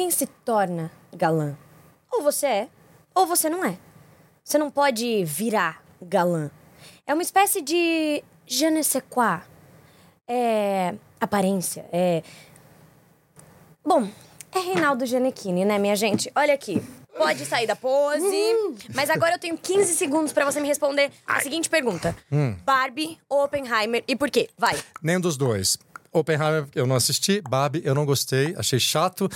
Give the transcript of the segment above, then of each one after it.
ninguém se torna galã. Ou você é, ou você não é. Você não pode virar galã. É uma espécie de je ne sais quoi. É aparência, é... Bom, é Reinaldo Gianecchini, né, minha gente? Olha aqui. Pode sair da pose. Mas agora eu tenho 15 segundos pra você me responder a seguinte pergunta: Barbie ou Oppenheimer e por quê? Vai. Nem dos dois. Oppenheimer eu não assisti, Barbie eu não gostei, achei chato,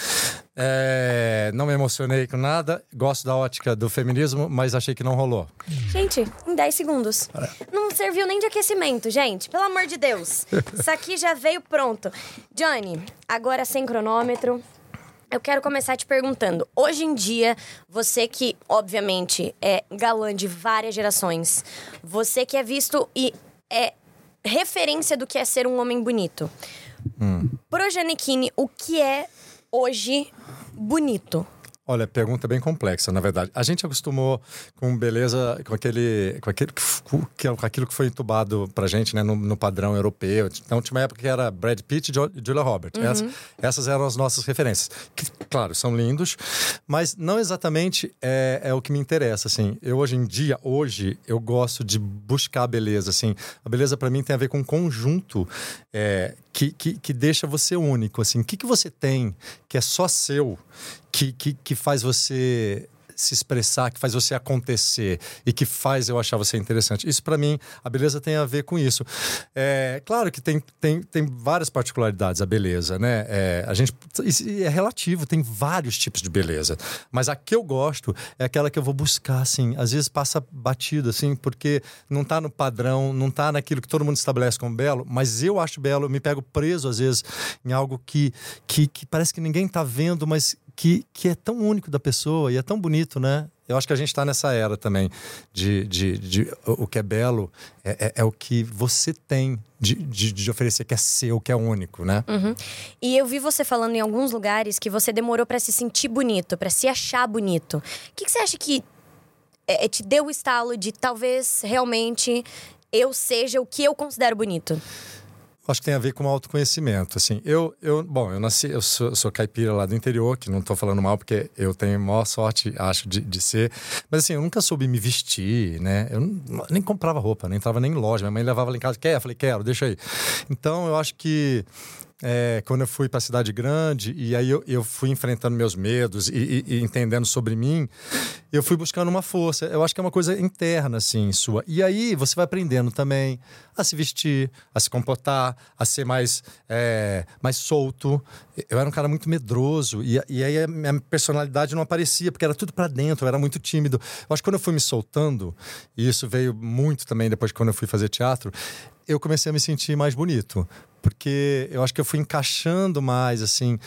é, não me emocionei com nada, gosto da ótica do feminismo, mas achei que não rolou. Gente, em 10 segundos. Não serviu nem de aquecimento, gente. Pelo amor de Deus. Isso aqui já veio pronto. Johnny, agora sem cronômetro. Eu quero começar te perguntando. Hoje em dia, você que, obviamente, é galã de várias gerações, você que é visto e é referência do que é ser um homem bonito. Pro Giannichini, o que é hoje bonito? Olha, pergunta bem complexa, na verdade. A gente acostumou com beleza, com aquele, com aquele, com aquilo que foi entubado pra gente, né, no, no padrão europeu. Então tinha uma época que era Brad Pitt e Julia Roberts. Essas, essas eram as nossas referências. Que, claro, são lindos, mas não exatamente é, é o que me interessa, assim. Eu hoje em dia, hoje, eu gosto de buscar a beleza, assim. A beleza pra mim tem a ver com um conjunto é, que, que, que deixa você único, assim. O que, que você tem que é só seu, que, que, que faz você se expressar, que faz você acontecer e que faz eu achar você interessante. Isso pra mim, a beleza tem a ver com isso. É claro que tem, tem, tem várias particularidades a beleza, né? É, a gente é relativo, tem vários tipos de beleza, mas a que eu gosto é aquela que eu vou buscar assim, às vezes passa batido assim, porque não tá no padrão, não tá naquilo que todo mundo estabelece como belo, mas eu acho belo, eu me pego preso às vezes em algo que que, que parece que ninguém tá vendo, mas que, que é tão único da pessoa e é tão bonito, né? Eu acho que a gente está nessa era também de, de, de o que é belo é, é, é o que você tem de, de, de oferecer, que é seu, que é único, né? E eu vi você falando em alguns lugares que você demorou pra se sentir bonito, pra se achar bonito. O que, que você acha que é, te deu o estalo de talvez realmente eu seja o que eu considero bonito? Acho que tem a ver com autoconhecimento, assim. Eu, eu bom, eu nasci, eu sou, sou caipira lá do interior, que não tô falando mal, porque eu tenho maior sorte, acho, de, de ser. Mas assim, eu nunca soube me vestir, né? Eu nem comprava roupa, nem entrava nem em loja. Minha mãe levava lá em casa, quer? Eu falei, quero, deixa aí. Então, eu acho que é, quando eu fui para a cidade grande e aí eu, eu fui enfrentando meus medos e, e- e entendendo sobre mim, eu fui buscando uma força. Eu acho que é uma coisa interna, assim, sua. E aí você vai aprendendo também a se vestir, a se comportar, a ser mais, é, mais solto. Eu era um cara muito medroso e, e aí a minha personalidade não aparecia, porque era tudo para dentro, eu era muito tímido. Eu acho que quando eu fui me soltando, e isso veio muito também depois de quando eu fui fazer teatro, eu comecei a me sentir mais bonito. Porque eu acho que eu fui encaixando mais, assim,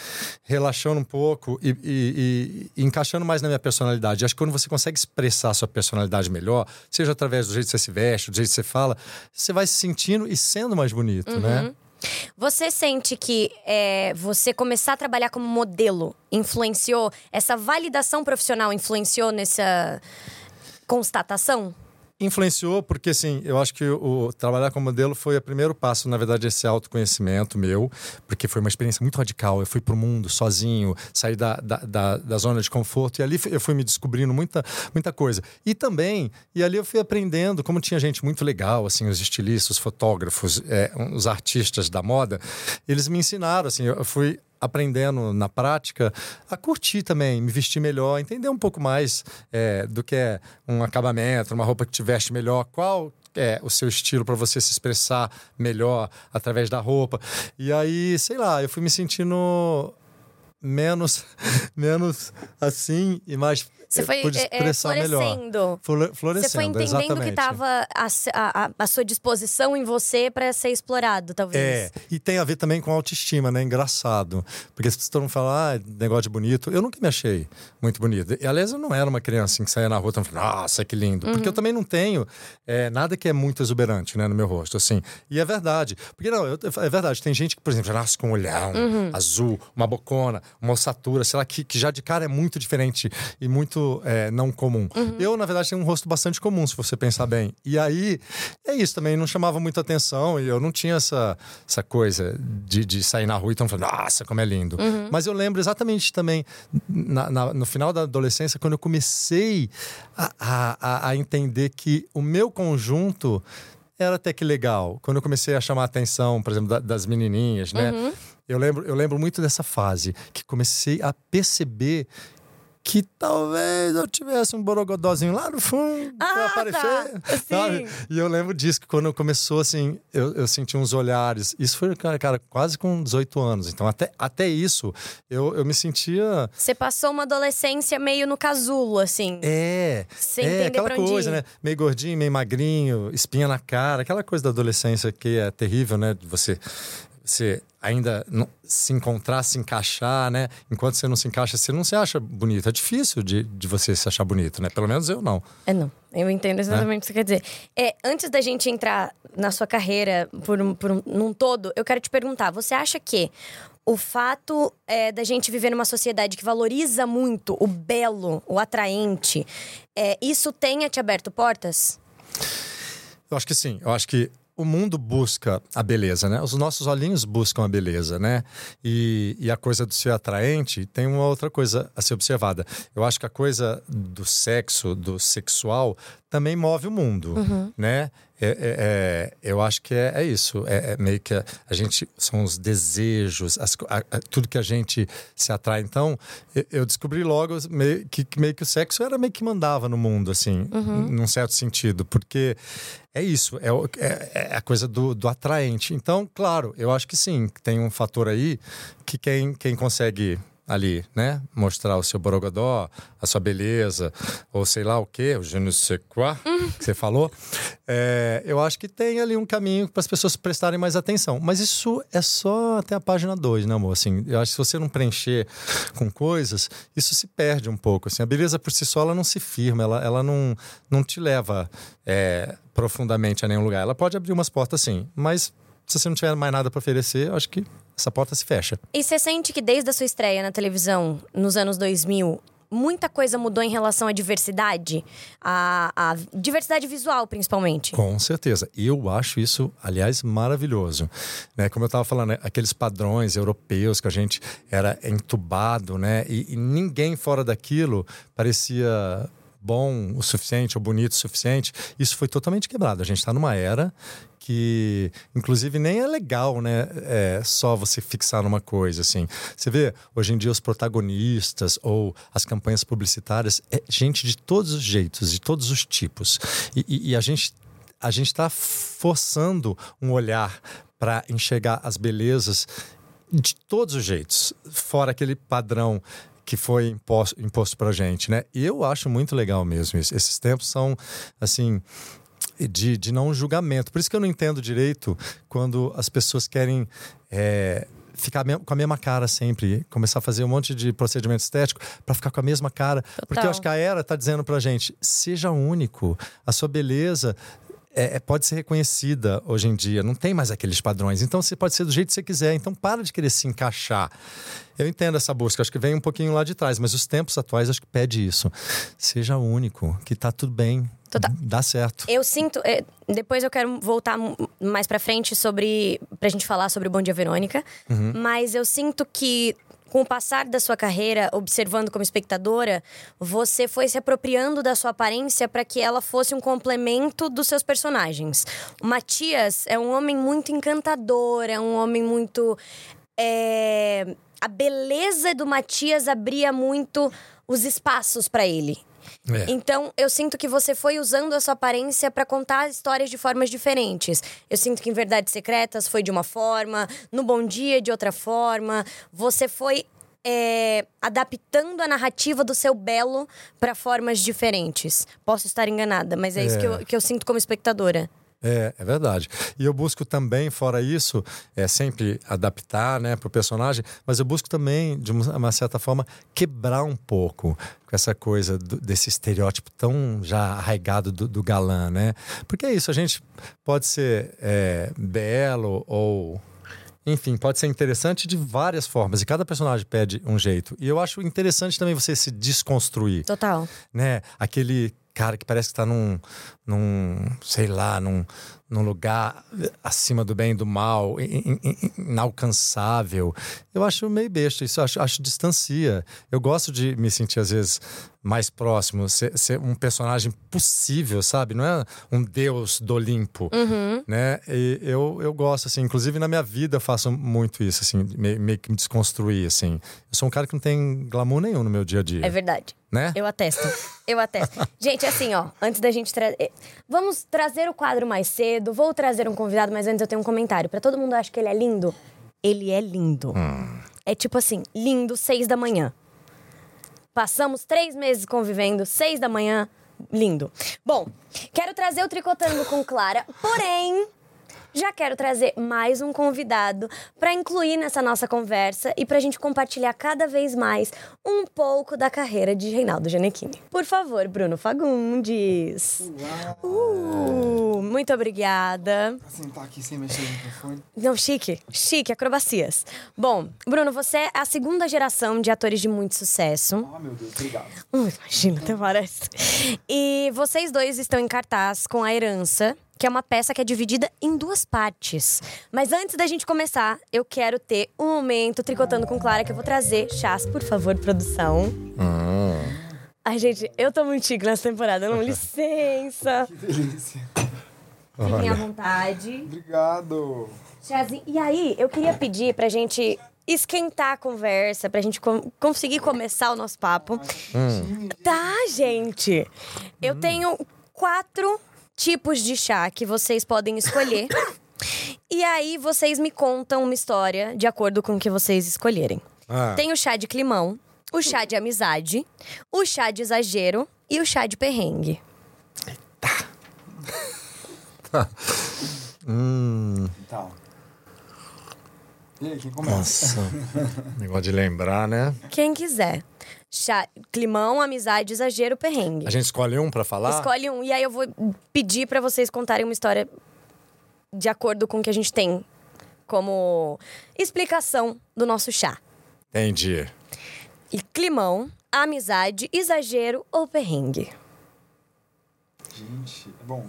relaxando um pouco e, e- e- e encaixando mais na minha personalidade. Acho que quando você consegue expressar a sua personalidade melhor, seja através do jeito que você se veste, do jeito que você fala, você vai se sentindo e sendo mais bonito, né? Você sente que é, você começar a trabalhar como modelo influenciou, essa validação profissional influenciou nessa constatação? Influenciou porque, assim, eu acho que o trabalhar como modelo foi o primeiro passo, na verdade, esse autoconhecimento meu, porque foi uma experiência muito radical. Eu fui pro mundo sozinho, saí da, da, da, da zona de conforto e ali eu fui me descobrindo muita, muita coisa. E também, e ali eu fui aprendendo, como tinha gente muito legal, assim, os estilistas, os fotógrafos, é, os artistas da moda, eles me ensinaram, assim, eu fui aprendendo na prática a curtir também, me vestir melhor, entender um pouco mais é, do que é um acabamento, uma roupa que te veste melhor, qual é o seu estilo para você se expressar melhor através da roupa. E aí, sei lá, eu fui me sentindo menos menos assim e mais Você eu foi pude é, é, expressar melhor. florescendo. Flore- Você Florescendo, foi entendendo exatamente. que estava a, a, a sua disposição em você para ser explorado, talvez. É, e tem a ver também com autoestima, né? Engraçado. Porque se todo mundo fala, ah, negócio de bonito, eu nunca me achei muito bonito. E, aliás, eu não era uma criança assim, que saía na rua e falava, nossa, que lindo. Porque eu também não tenho é, nada que é muito exuberante, né, no meu rosto, assim. E é verdade. Porque não, eu- é verdade. Tem gente que, por exemplo, já nasce com um olhão azul, uma bocona, uma ossatura, sei lá, que, que já de cara é muito diferente e muito rosto é, não comum. Uhum. Eu, na verdade, tenho um rosto bastante comum, se você pensar bem. E aí, é isso também, não chamava muita atenção e eu não tinha essa, essa coisa de, de sair na rua e então falando, nossa, como é lindo. Uhum. Mas eu lembro exatamente também, na, na, no final da adolescência, quando eu comecei a, a, a entender que o meu conjunto era até que legal. Quando eu comecei a chamar a atenção, por exemplo, da, das menininhas, né? Uhum. Eu lembro, eu lembro muito dessa fase, que comecei a perceber que talvez eu tivesse um borogodózinho lá no fundo ah, pra aparecer. Tá. Sabe? E eu lembro disso, que quando começou, assim, eu, eu senti uns olhares. Isso foi, cara, cara, quase com 18 anos. Então, até, até isso, eu, eu me sentia. Você passou uma adolescência meio no casulo, assim. É. Sem é, aquela coisa, né? Meio gordinho, meio magrinho, espinha na cara, aquela coisa da adolescência que é terrível, né? Você você ainda não, se encontrar, se encaixar, né? Enquanto você não se encaixa, você não se acha bonito. É difícil de, de você se achar bonito, né? Pelo menos eu não. É, não. Eu entendo exatamente é? o que você quer dizer. É, antes da gente entrar na sua carreira por um, por um, num todo, eu quero te perguntar: você acha que o fato é, da gente viver numa sociedade que valoriza muito o belo, o atraente, é, isso tenha te aberto portas? Eu acho que sim. Eu acho que o mundo busca a beleza, né? Os nossos olhinhos buscam a beleza, né? E, e, a coisa do ser atraente tem uma outra coisa a ser observada. Eu acho que a coisa do sexo, do sexual, também move o mundo, uhum. né? É, é, é, eu acho que é, é isso. É, é, meio que a, a, gente são os desejos, as, a, a, tudo que a gente se atrai. Então, eu, eu descobri logo meio que, que, meio que o sexo era meio que mandava no mundo, assim, uhum. num certo sentido, porque é isso, é, é, é, a coisa do, do atraente. Então, claro, eu acho que sim, tem um fator aí que quem, quem consegue ali, né? Mostrar o seu borogodó, a sua beleza, ou sei lá o quê, o je ne sais quoi, que você falou. É, eu acho que tem ali um caminho para as pessoas prestarem mais atenção. Mas isso é só até a página 2, né, amor? Assim, eu acho que se você não preencher com coisas, isso se perde um pouco. Assim, a beleza por si só, ela não se firma, ela, ela não, não te leva é, profundamente a nenhum lugar. Ela pode abrir umas portas, sim, mas se você não tiver mais nada para oferecer, eu acho que essa porta se fecha. E você sente que desde a sua estreia na televisão, nos anos 2000, muita coisa mudou em relação à diversidade? A, diversidade visual, principalmente? Com certeza. E eu acho isso, aliás, maravilhoso. Né? Como eu estava falando, né? aqueles padrões europeus que a gente era entubado, né? E, e ninguém fora daquilo parecia bom o suficiente ou bonito o suficiente. Isso foi totalmente quebrado. A gente está numa era que, inclusive, nem é legal, né? É só você fixar numa coisa, assim. Você vê, hoje em dia, os protagonistas ou as campanhas publicitárias, é gente de todos os jeitos, de todos os tipos. E, e, e a gente a gente está forçando um olhar para enxergar as belezas de todos os jeitos, fora aquele padrão que foi imposto, imposto para gente, né? E eu acho muito legal mesmo isso. Esses tempos são, assim, de, de não julgamento. Por isso que eu não entendo direito quando as pessoas querem. É, ficar com a mesma cara sempre, começar a fazer um monte de procedimento estético para ficar com a mesma cara. Total. Porque eu acho que a era está dizendo pra gente: seja único, a sua beleza é, é, pode ser reconhecida hoje em dia, não tem mais aqueles padrões. Então você pode ser do jeito que você quiser, então para de querer se encaixar. Eu entendo essa busca, acho que vem um pouquinho lá de trás, mas os tempos atuais acho que pede isso. Seja único, que tá tudo bem. Total. Dá certo. Eu sinto. É, depois eu quero voltar mais pra frente sobre. pra gente falar sobre o Bom Dia Verônica. Uhum. Mas eu sinto que com o passar da sua carreira, observando como espectadora, você foi se apropriando da sua aparência para que ela fosse um complemento dos seus personagens. O Matias é um homem muito encantador, é um homem muito. É... A beleza do Matias abria muito os espaços para ele. É. Então, eu sinto que você foi usando a sua aparência para contar histórias de formas diferentes. Eu sinto que em Verdades Secretas foi de uma forma, no Bom Dia de outra forma. Você foi é, adaptando a narrativa do seu belo para formas diferentes. Posso estar enganada, mas é, é. isso que eu, que eu sinto como espectadora. É, é verdade. E eu busco também, fora isso, é sempre adaptar né, para o personagem, mas eu busco também, de uma certa forma, quebrar um pouco com essa coisa do, desse estereótipo tão já arraigado do, do, galã, né? Porque é isso, a gente pode ser é, belo ou enfim, pode ser interessante de várias formas. E cada personagem pede um jeito. E eu acho interessante também você se desconstruir. Total. Né? Aquele cara que parece que tá num, num sei lá, num, num lugar acima do bem e do mal, in, in, inalcançável. Eu acho meio besta, isso acho, acho distancia. Eu gosto de me sentir, às vezes, mais próximo, ser, ser, um personagem possível, sabe? Não é um deus do Olimpo, uhum. né? E eu, eu gosto, assim, inclusive na minha vida eu faço muito isso, assim, meio, meio que me desconstruir, assim. Eu sou um cara que não tem glamour nenhum no meu dia a dia. É verdade. Né? Eu atesto. Eu atesto. gente, assim, ó, antes da gente trazer. Vamos trazer o quadro mais cedo, vou trazer um convidado, mas antes eu tenho um comentário. para todo mundo acha que ele é lindo. Ele é lindo. Hum. É tipo assim, lindo, seis da manhã. Passamos três meses convivendo, seis da manhã, lindo. Bom, quero trazer o Tricotando com Clara, porém, já quero trazer mais um convidado para incluir nessa nossa conversa e para a gente compartilhar cada vez mais um pouco da carreira de Reinaldo Gianecchini. Por favor, Bruno Fagundes. Uh, muito obrigada. Vou sentar aqui sem mexer no microfone. Não, chique. Chique, acrobacias. Bom, Bruno, você é a segunda geração de atores de muito sucesso. Ah, meu Deus, obrigado. Hum, imagina, até parece. E vocês dois estão em cartaz com A Herança, que é uma peça que é dividida em duas partes. Mas antes da gente começar, eu quero ter um momento tricotando com Clara que eu vou trazer. Chás, por favor, produção. Hum. Ai, gente, eu tô muito chique nessa temporada, não, licença. Que delícia. Fiquem à vontade. Obrigado. Chazinho. E aí, eu queria pedir pra gente esquentar a conversa, pra gente com conseguir começar o nosso papo. Hum. Tá, gente. Eu tenho quatro tipos de chá que vocês podem escolher. e aí vocês me contam uma história de acordo com o que vocês escolherem. Ah. Tem o chá de climão, o chá de amizade, o chá de exagero e o chá de perrengue. Hum. Então. E aí, quem começa? Nossa. Negócio de lembrar, né? Quem quiser. Chá, climão, amizade, exagero, perrengue. A gente escolhe um pra falar? Escolhe um. E aí eu vou pedir pra vocês contarem uma história de acordo com o que a gente tem como explicação do nosso chá. Entendi. E climão, amizade, exagero ou perrengue? Gente, bom,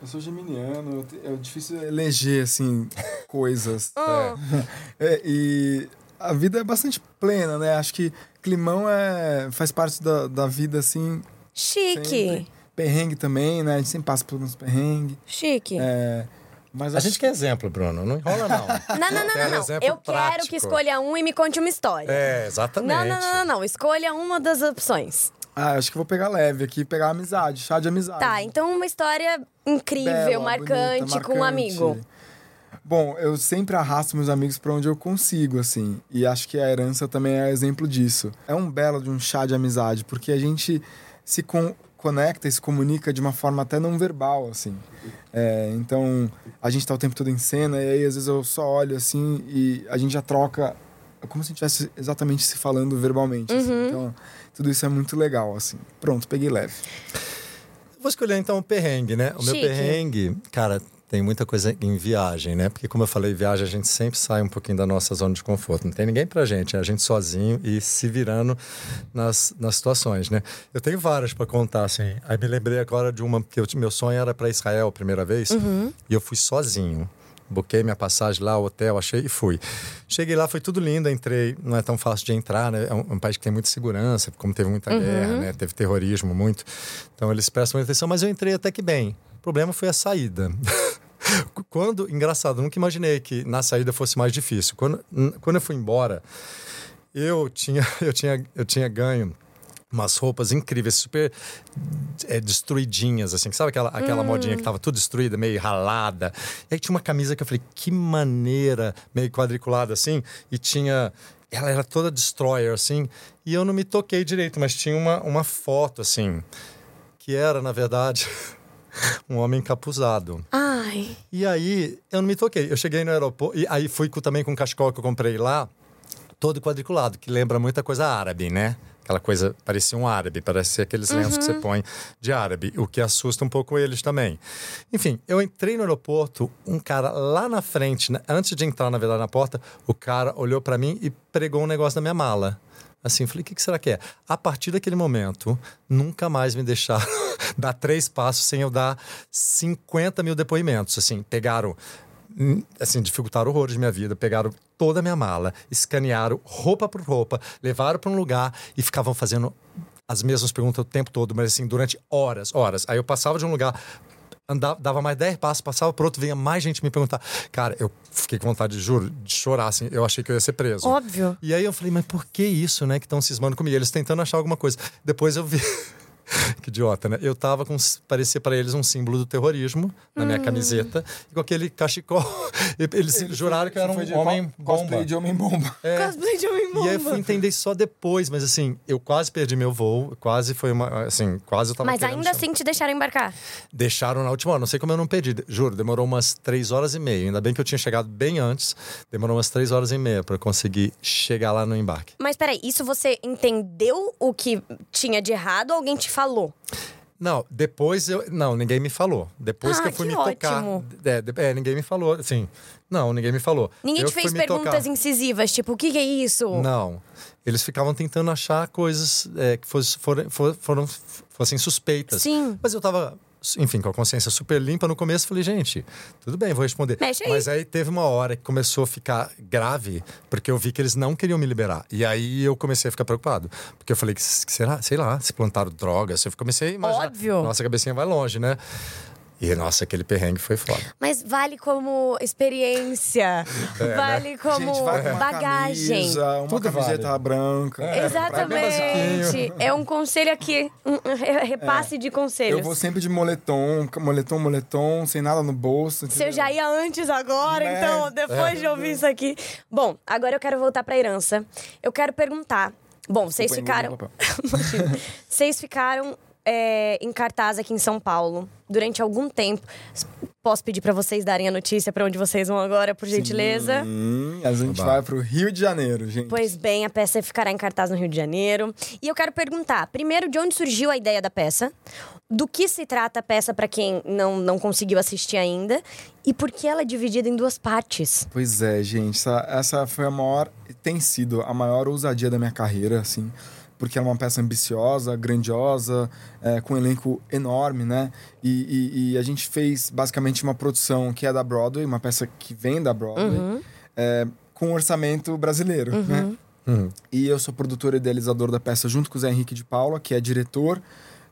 eu sou geminiano, é difícil eleger, assim, coisas. É, e a vida é bastante plena, né? Acho que climão é, faz parte da, da vida, assim, Chique. sempre. Perrengue também, né? A gente sempre passa por uns perrengues. Chique. É, mas A acho- gente quer exemplo, Bruno. Não enrola, não. Não, não, não, não, não. Eu quero prático. que escolha um e me conte uma história. É, exatamente. Não, não, não, não, não. Escolha uma das opções. Ah, acho que vou pegar leve aqui, pegar amizade, chá de amizade. Tá, então uma história incrível, Bela, marcante, bonita, com um marcante. amigo. Bom, eu sempre arrasto meus amigos pra onde eu consigo, assim. E acho que a herança também é exemplo disso. É um belo de um chá de amizade, porque a gente se con- conecta e se comunica de uma forma até não verbal, assim. É, então, a gente tá o tempo todo em cena, e aí às vezes eu só olho assim e a gente já troca. É como se a gente estivesse exatamente se falando verbalmente. assim. Uhum. Então, tudo isso é muito legal, assim. Pronto, peguei leve. Vou escolher então o perrengue, né? O meu Chique. perrengue, cara, tem muita coisa em viagem, né? Porque, como eu falei, viagem a gente sempre sai um pouquinho da nossa zona de conforto. Não tem ninguém pra gente, é a gente sozinho e se virando nas, nas situações, né? Eu tenho várias pra contar, assim. Aí me lembrei agora de uma, porque eu, meu sonho era pra Israel a primeira vez e eu fui sozinho. Buquei minha passagem lá, o hotel, achei e fui. Cheguei lá, foi tudo lindo, entrei. Não é tão fácil de entrar, né? É um, um país que tem muita segurança, como teve muita guerra, né? Teve terrorismo muito. Então eles prestam muita atenção, mas eu entrei até que bem. O problema foi a saída. Quando, engraçado, nunca imaginei que na saída fosse mais difícil. Quando, quando eu fui embora, eu tinha, eu tinha, eu tinha ganho umas roupas incríveis, super é, destruidinhas, assim. Sabe aquela, aquela modinha que tava tudo destruída, meio ralada? E aí tinha uma camisa que eu falei, que maneira, meio quadriculada assim, e tinha. Ela era toda destroyer, assim, e eu não me toquei direito, mas tinha uma, uma foto, assim, que era, na verdade, um homem encapuzado. Ai. E aí, eu não me toquei. Eu cheguei no aeroporto, e aí fui com- também com o cachecol que eu comprei lá, todo quadriculado, que lembra muita coisa árabe, né? aquela coisa, parecia um árabe, parecia aqueles lenços que você põe de árabe, o que assusta um pouco eles também. Enfim, eu entrei no aeroporto, um cara lá na frente, antes de entrar, na verdade, na porta, o cara olhou para mim e pregou um negócio na minha mala. Assim, falei, o que, que será que é? A partir daquele momento, nunca mais me deixaram dar três passos sem eu dar 50 mil depoimentos. Assim, pegaram assim, dificultaram horrores de minha vida. Pegaram toda a minha mala, escanearam roupa por roupa, levaram para um lugar e ficavam fazendo as mesmas perguntas o tempo todo, mas assim, durante horas, horas. Aí eu passava de um lugar, andava, dava mais 10 passos, passava pro outro, vinha mais gente me perguntar. Cara, eu fiquei com vontade, juro, de chorar, assim. Eu achei que eu ia ser preso. Óbvio. E aí eu falei, mas por que isso, né? Que estão cismando comigo? Eles tentando achar alguma coisa. Depois eu vi. que idiota, né? Eu tava com. Parecia para eles um símbolo do terrorismo na minha Hum. camiseta e com aquele cachecol. Eles juraram que eu era um homem co- cosplay bomba. de homem bomba. É. Cosplay de homem E aí eu fui bomba. entender só depois, mas assim, eu quase perdi meu voo, quase foi uma. Assim, quase eu tava Mas ainda assim te deixaram embarcar. Deixaram na última hora, não sei como eu não perdi. Juro, demorou umas três horas e meia. Ainda bem que eu tinha chegado bem antes. Demorou umas três horas e meia para conseguir chegar lá no embarque. Mas peraí, isso você entendeu o que tinha de errado ou alguém te falou? Não, depois eu. Não, ninguém me falou. Depois Ah, que eu fui que me tocar. ótimo. É, de- é, ninguém me falou. Assim, não, ninguém me falou. Ninguém Eu te fez perguntas tocar. incisivas, tipo, o que, que é isso? Não. Eles ficavam tentando achar coisas é, que fosse, foram, for- foram, fossem suspeitas. Sim. Mas eu tava, enfim, com a consciência super limpa no começo. Falei, gente, tudo bem, vou responder. Mexe aí. Mas aí teve uma hora que começou a ficar grave, porque eu vi que eles não queriam me liberar. E aí eu comecei a ficar preocupado. Porque eu falei, será? Sei lá, se plantaram drogas. Eu comecei a imaginar. Óbvio. Nossa cabecinha vai longe, né? E, nossa, aquele perrengue foi foda. Mas vale como experiência. vale como Gente, uma bagagem. camisa, uma Tudo camiseta vale. branca. Exatamente. É um conselho aqui, um re- repasse de conselhos. Eu vou sempre de moletom, moletom, moletom, sem nada no bolso. Se eu já ia antes agora, Né? então, depois de ouvir isso aqui. Bom, agora eu quero voltar pra herança. Eu quero perguntar. Bom, vocês Desculpa, ficaram. vocês ficaram é, em cartaz aqui em São Paulo durante algum tempo. Posso pedir pra vocês darem a notícia pra onde vocês vão agora, por gentileza? Sim, a gente Oba. vai pro Rio de Janeiro, gente. Pois bem, a peça ficará em cartaz no Rio de Janeiro. E eu quero perguntar, primeiro, de onde surgiu a ideia da peça? Do que se trata a peça para quem não, não conseguiu assistir ainda? E por que ela é dividida em duas partes? Pois é, gente. Essa, essa foi a maior. Tem sido a maior ousadia da minha carreira, assim. Porque é uma peça ambiciosa, grandiosa, é, com um elenco enorme, né? E, e- e a gente fez basicamente uma produção que é da Broadway, uma peça que vem da Broadway, é, com um orçamento brasileiro, né? E eu sou produtor e idealizador da peça junto com o Zé Henrique de Paula, que é diretor,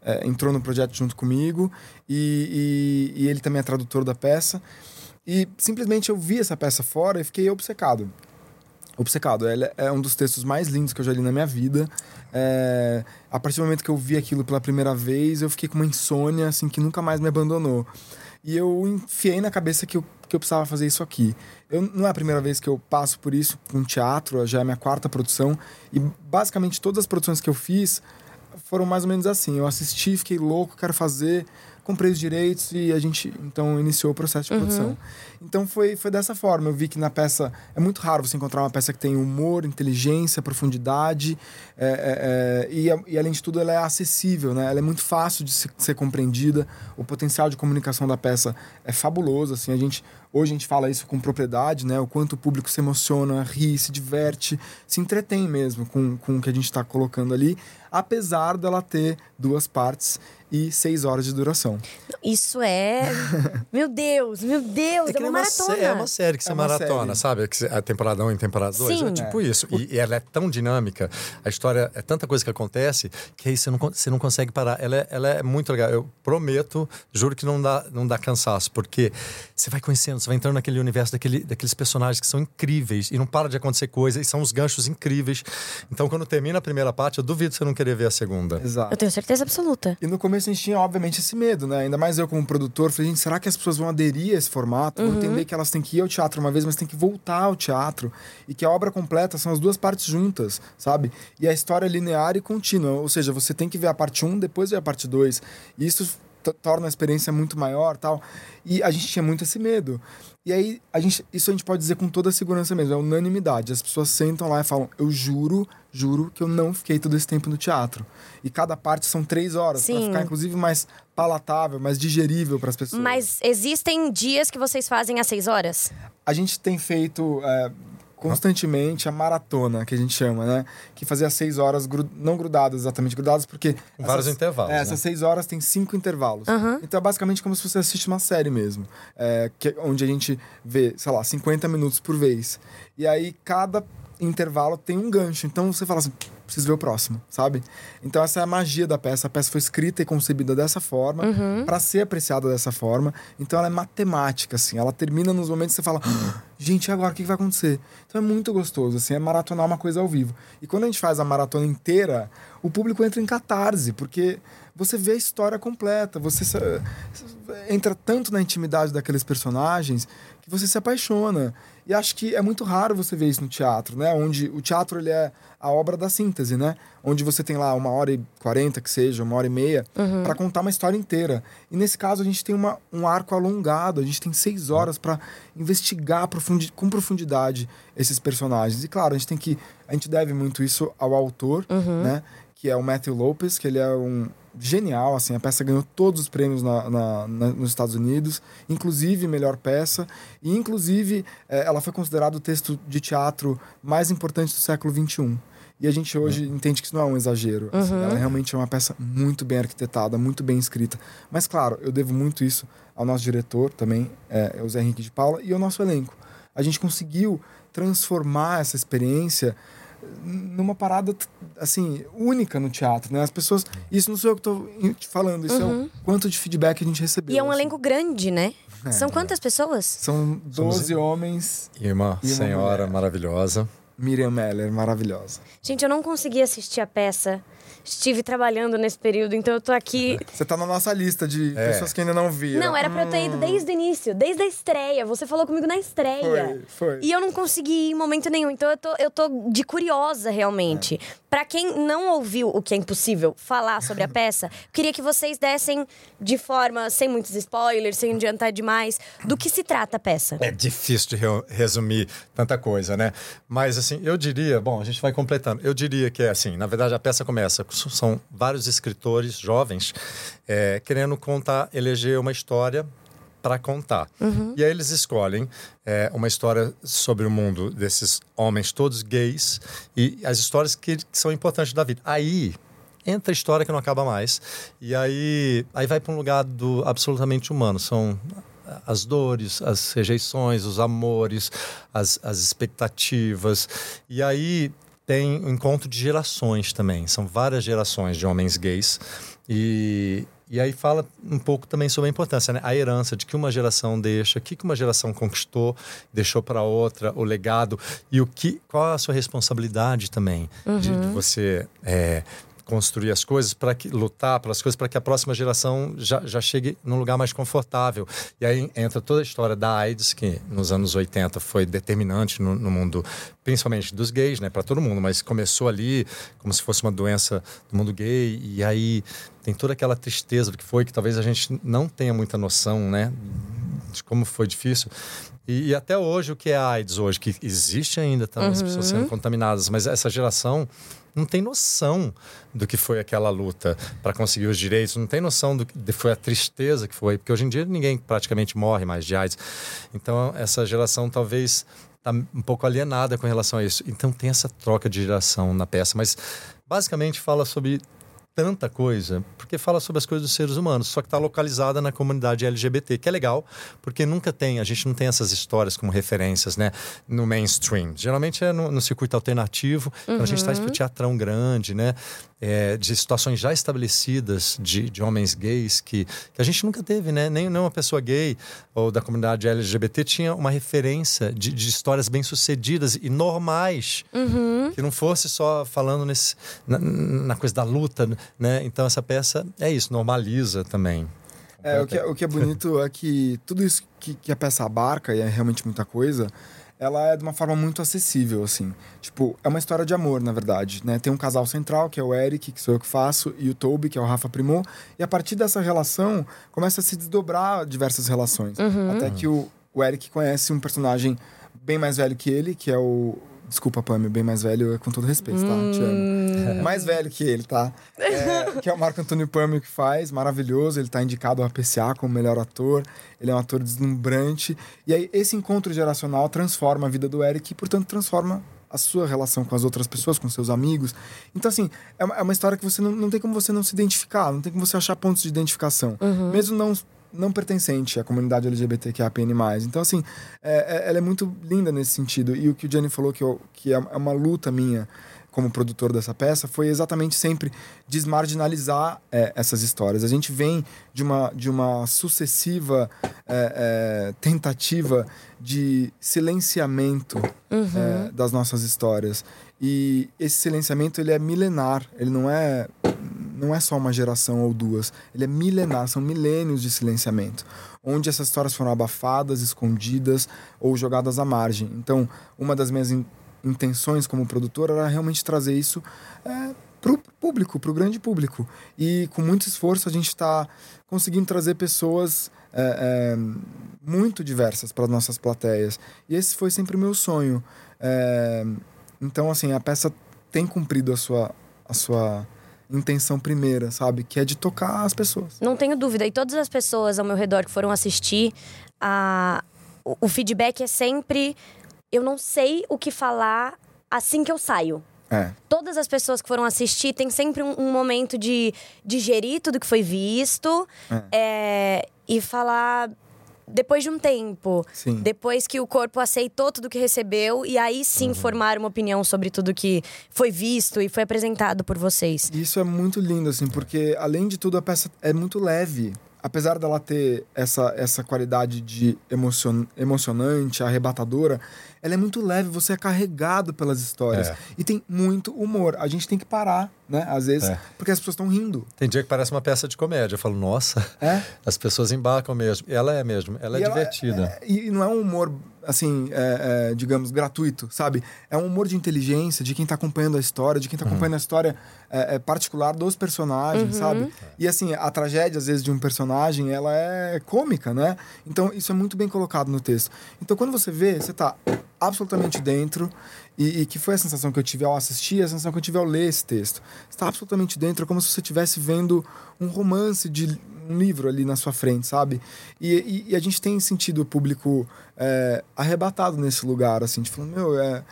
é, entrou no projeto junto comigo, e, e- e ele também é tradutor da peça. E simplesmente eu vi essa peça fora e fiquei obcecado. Obcecado. Ela é um dos textos mais lindos que eu já li na minha vida. É, a partir do momento que eu vi aquilo pela primeira vez, eu fiquei com uma insônia assim que nunca mais me abandonou. E eu enfiei na cabeça que eu, que eu precisava fazer isso aqui. Eu, não é a primeira vez que eu passo por isso com teatro, já é a minha quarta produção. E basicamente todas as produções que eu fiz foram mais ou menos assim. Eu assisti, fiquei louco, quero fazer, comprei os direitos e a gente então iniciou o processo de produção. Então foi, foi dessa forma. Eu vi que na peça é muito raro você encontrar uma peça que tem humor, inteligência, profundidade é, é, é, e, e além de tudo ela é acessível, né? Ela é muito fácil de se- ser compreendida. O potencial de comunicação da peça é fabuloso. Assim, a gente hoje a gente fala isso com propriedade, né? O quanto o público se emociona, ri, se diverte, se entretém mesmo com, com o que a gente está colocando ali, apesar dela ter duas partes e seis horas de duração. Isso é. meu Deus, meu Deus, é, que uma nem maratona. sé- É uma série que você É uma maratona, série. sabe? A temporada 1 e temporada 2. Sim. É tipo isso. E, e ela é tão dinâmica, a história é tanta coisa que acontece, que aí você não, você não consegue parar. Ela é, ela é muito legal. Eu prometo, juro que não dá, não dá cansaço, porque você vai conhecendo, você vai entrando naquele universo daquele, daqueles personagens que são incríveis e não para de acontecer coisa, e são uns ganchos incríveis. Então, quando termina a primeira parte, eu duvido você não querer ver a segunda. Exato. Eu tenho certeza absoluta. E no começo a gente tinha, obviamente, esse medo, né? Ainda mais eu como produtor, falei, gente, será que as pessoas vão aderir a esse formato? Vão entender que elas têm que ir ao teatro uma vez, mas têm que voltar ao teatro. E que a obra completa são as duas partes juntas, sabe? E a história é linear e contínua. Ou seja, você tem que ver a parte 1, depois ver a parte 2. E isso torna a experiência muito maior tal. E a gente tinha muito esse medo. E aí, a gente, isso a gente pode dizer com toda a segurança mesmo, é unanimidade. As pessoas sentam lá e falam: Eu juro, juro que eu não fiquei todo esse tempo no teatro. E cada parte são três horas, para ficar inclusive mais palatável, mais digerível para as pessoas. Mas existem dias que vocês fazem às seis horas? A gente tem feito. É, constantemente a maratona, que a gente chama, né? Que fazia seis horas, gru... não grudadas exatamente, grudadas porque... Com vários intervalos, é, né? Essas seis horas tem cinco intervalos. Uhum. Então é basicamente como se você assiste uma série mesmo. É, que, onde a gente vê, sei lá, 50 minutos por vez. E aí cada intervalo tem um gancho. Então você fala assim, preciso ver o próximo, sabe? Então essa é a magia da peça. A peça foi escrita e concebida dessa forma, uhum. para ser apreciada dessa forma. Então ela é matemática, assim. Ela termina nos momentos que você fala, ah, gente, e agora o que vai acontecer? Então é muito gostoso, assim, é maratonar uma coisa ao vivo. E quando a gente faz a maratona inteira, o público entra em catarse, porque você vê a história completa, você entra tanto na intimidade daqueles personagens que você se apaixona. E acho que é muito raro você ver isso no teatro, né? Onde o teatro ele é a obra da síntese, né? Onde você tem lá uma hora e quarenta, que seja, uma hora e meia, uhum. para contar uma história inteira. E nesse caso a gente tem uma, um arco alongado, a gente tem seis horas para investigar profundi com profundidade esses personagens. E claro, a gente tem que. A gente deve muito isso ao autor, uhum. né? Que é o Matthew Lopes, que ele é um genial, assim, a peça ganhou todos os prêmios na, na, na, nos Estados Unidos, inclusive melhor peça, e inclusive é, ela foi considerada o texto de teatro mais importante do século XXI. E a gente hoje uhum. entende que isso não é um exagero. Assim, uhum. ela realmente é uma peça muito bem arquitetada, muito bem escrita. Mas, claro, eu devo muito isso ao nosso diretor também, é, o Zé Henrique de Paula, e ao nosso elenco. A gente conseguiu transformar essa experiência numa parada assim única no teatro, né? As pessoas, isso não sou eu que estou falando, isso uhum. é o quanto de feedback a gente recebeu. E é um assim. elenco grande, né? É, São quantas é. pessoas? São 12 Somos... homens e uma, e uma senhora mulher. maravilhosa. Miriam Meller, maravilhosa. Gente, eu não consegui assistir a peça estive trabalhando nesse período, então eu tô aqui. Você tá na nossa lista de é. pessoas que ainda não viram. Não, era pra eu ter ido hum. desde o início, desde a estreia. Você falou comigo na estreia. Foi, foi. E eu não consegui ir em momento nenhum. Então eu tô, eu tô de curiosa, realmente. É. Para quem não ouviu o que é impossível falar sobre a peça, queria que vocês dessem de forma, sem muitos spoilers, sem adiantar demais, do que se trata a peça. É difícil de re resumir tanta coisa, né? Mas assim, eu diria, bom, a gente vai completando. Eu diria que é assim, na verdade a peça começa são vários escritores jovens é, querendo contar, eleger uma história para contar. Uhum. E aí eles escolhem é, uma história sobre o mundo desses homens todos gays e as histórias que, que são importantes da vida. Aí entra a história que não acaba mais. E aí, aí vai para um lugar do absolutamente humano. São as dores, as rejeições, os amores, as, as expectativas. E aí tem um encontro de gerações também. São várias gerações de homens gays. E, e aí fala um pouco também sobre a importância, né? A herança de que uma geração deixa, o que uma geração conquistou, deixou para outra, o legado e o que, qual a sua responsabilidade também uhum. de, de, você é, construir as coisas, para que lutar pelas coisas, para que a próxima geração já, já chegue num lugar mais confortável. E aí entra toda a história da AIDS, que nos anos 80 foi determinante no, no mundo, principalmente dos gays, né, para todo mundo, mas começou ali como se fosse uma doença do mundo gay, e aí tem toda aquela tristeza do que foi, que talvez a gente não tenha muita noção, né, de como foi difícil. E, e, até hoje, o que é a AIDS hoje? Que existe ainda também uhum. as pessoas sendo contaminadas, mas essa geração não tem noção do que foi aquela luta para conseguir os direitos, não tem noção do que foi a tristeza que foi, porque hoje em dia ninguém praticamente morre mais de AIDS. Então, essa geração talvez está um pouco alienada com relação a isso. Então, tem essa troca de geração na peça, mas basicamente fala sobre tanta coisa, porque fala sobre as coisas dos seres humanos, só que está localizada na comunidade LGBT, que é legal, porque nunca tem, a gente não tem essas histórias como referências, né, no mainstream. Geralmente é no, no circuito alternativo, uhum. então a gente traz para o teatrão grande, né, é, de situações já estabelecidas de, de homens gays que, que a gente nunca teve, né, nem uma pessoa gay ou da comunidade LGBT tinha uma referência de, de histórias bem-sucedidas e normais, uhum. que não fosse só falando nesse, na, na coisa da luta, né? Então essa peça é isso, normaliza também. É, o que, é, o que é bonito é que tudo isso que, que a peça abarca, e é realmente muita coisa, ela é de uma forma muito acessível, assim. Tipo, é uma história de amor, na verdade, né? Tem um casal central, que é o Eric, que sou eu que faço, e o Toby, que é o Rafa Primor. E a partir dessa relação, começa a se desdobrar diversas relações. Até que o, o Eric conhece um personagem bem mais velho que ele, que é o... Desculpa, Pamela, bem mais velho, é com todo respeito, tá? Te amo. Mais velho que ele, tá? É, que é o Marco Antônio Pâmio que faz, maravilhoso. Ele tá indicado ao PCA como melhor ator. Ele é um ator deslumbrante. E aí, esse encontro geracional transforma a vida do Eric e, portanto, transforma a sua relação com as outras pessoas, com seus amigos. Então, assim, é uma, é uma história que você não, não tem como você não se identificar, não tem como você achar pontos de identificação. Mesmo não não pertencente à comunidade LGBTQIAPN+. Então, assim, é, é, ela é muito linda nesse sentido. E o que o Jenny falou que, eu, que é é uma luta minha como produtor dessa peça foi exatamente sempre desmarginalizar é, essas histórias. A gente vem de uma, de uma sucessiva é, é, tentativa de silenciamento é, das nossas histórias. E esse silenciamento ele é milenar, ele não é não é só uma geração ou duas, ele é milenar, são milênios de silenciamento, onde essas histórias foram abafadas, escondidas ou jogadas à margem. Então, uma das minhas in intenções como produtor era realmente trazer isso é, para o público, para o grande público. E com muito esforço a gente está conseguindo trazer pessoas é, é, muito diversas para nossas plateias. E esse foi sempre o meu sonho. É, então, assim, a peça tem cumprido a sua, a sua intenção primeira, sabe? Que é de tocar as pessoas. Não tenho dúvida. E todas as pessoas ao meu redor que foram assistir, a... o, feedback é sempre: eu não sei o que falar assim que eu saio. É. Todas as pessoas que foram assistir têm sempre um, um momento de digerir tudo que foi visto é, e falar depois de um tempo. Sim. Depois que o corpo aceitou tudo que recebeu e aí sim formar uma opinião sobre tudo que foi visto e foi apresentado por vocês. Isso é muito lindo, assim, porque além de tudo a peça é muito leve. Apesar dela ter essa, essa qualidade de emocion, emocionante, arrebatadora, ela é muito leve, você é carregado pelas histórias. É. E tem muito humor. A gente tem que parar, né? Às vezes, É. porque as pessoas estão rindo. Tem dia que parece uma peça de comédia. Eu falo, nossa, É? as pessoas embarcam mesmo. E ela é mesmo, ela é E ela divertida. é- e não é um humor, assim, é, é, digamos, gratuito, sabe? É um humor de inteligência, de quem tá acompanhando a história, de quem tá acompanhando a história é, é, particular dos personagens, sabe? E, assim, a tragédia, às vezes, de um personagem, ela é cômica, né? Então, isso é muito bem colocado no texto. Então, quando você vê, você tá absolutamente dentro e, e que foi a sensação que eu tive ao assistir, a sensação que eu tive ao ler esse texto. Você tá absolutamente dentro, é como se você estivesse vendo um romance de um livro ali na sua frente, sabe? E, e- e a gente tem sentido o público é, arrebatado nesse lugar, assim, de falando, meu, é,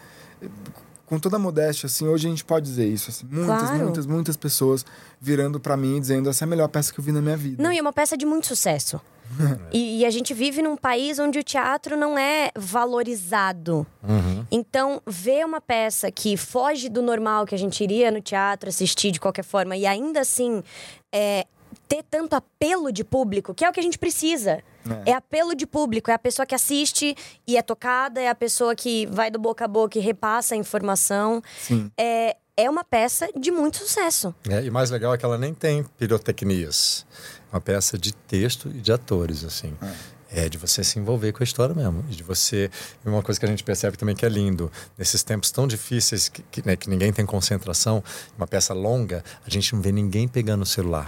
com toda a modéstia, assim, hoje a gente pode dizer isso, assim, muitas, Claro. muitas, muitas pessoas virando pra mim e dizendo, essa é a melhor peça que eu vi na minha vida. Não, e é uma peça de muito sucesso. E, e a gente vive num país onde o teatro não é valorizado. Então, ver uma peça que foge do normal que a gente iria no teatro assistir de qualquer forma e ainda assim é, ter tanto apelo de público, que é o que a gente precisa. É. apelo de público, é a pessoa que assiste e é tocada, é a pessoa que vai do boca a boca e repassa a informação. Sim. É, é uma peça de muito sucesso. É, e mais legal é que ela nem tem pirotecnias. É uma peça de texto e de atores, assim. É de você se envolver com a história mesmo. E de você. E uma coisa que a gente percebe também que é lindo, nesses tempos tão difíceis que, que, né, que ninguém tem concentração, uma peça longa, a gente não vê ninguém pegando o celular.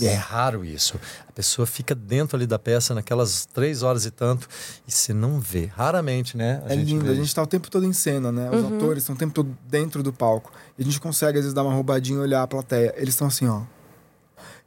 É raro isso. A pessoa fica dentro ali da peça naquelas três horas e tanto, e você não vê. Raramente, né? É lindo, vê a gente tá o tempo todo em cena, né? Os atores estão o tempo todo dentro do palco. E a gente consegue, às vezes, dar uma roubadinha e olhar a plateia. Eles estão assim, ó.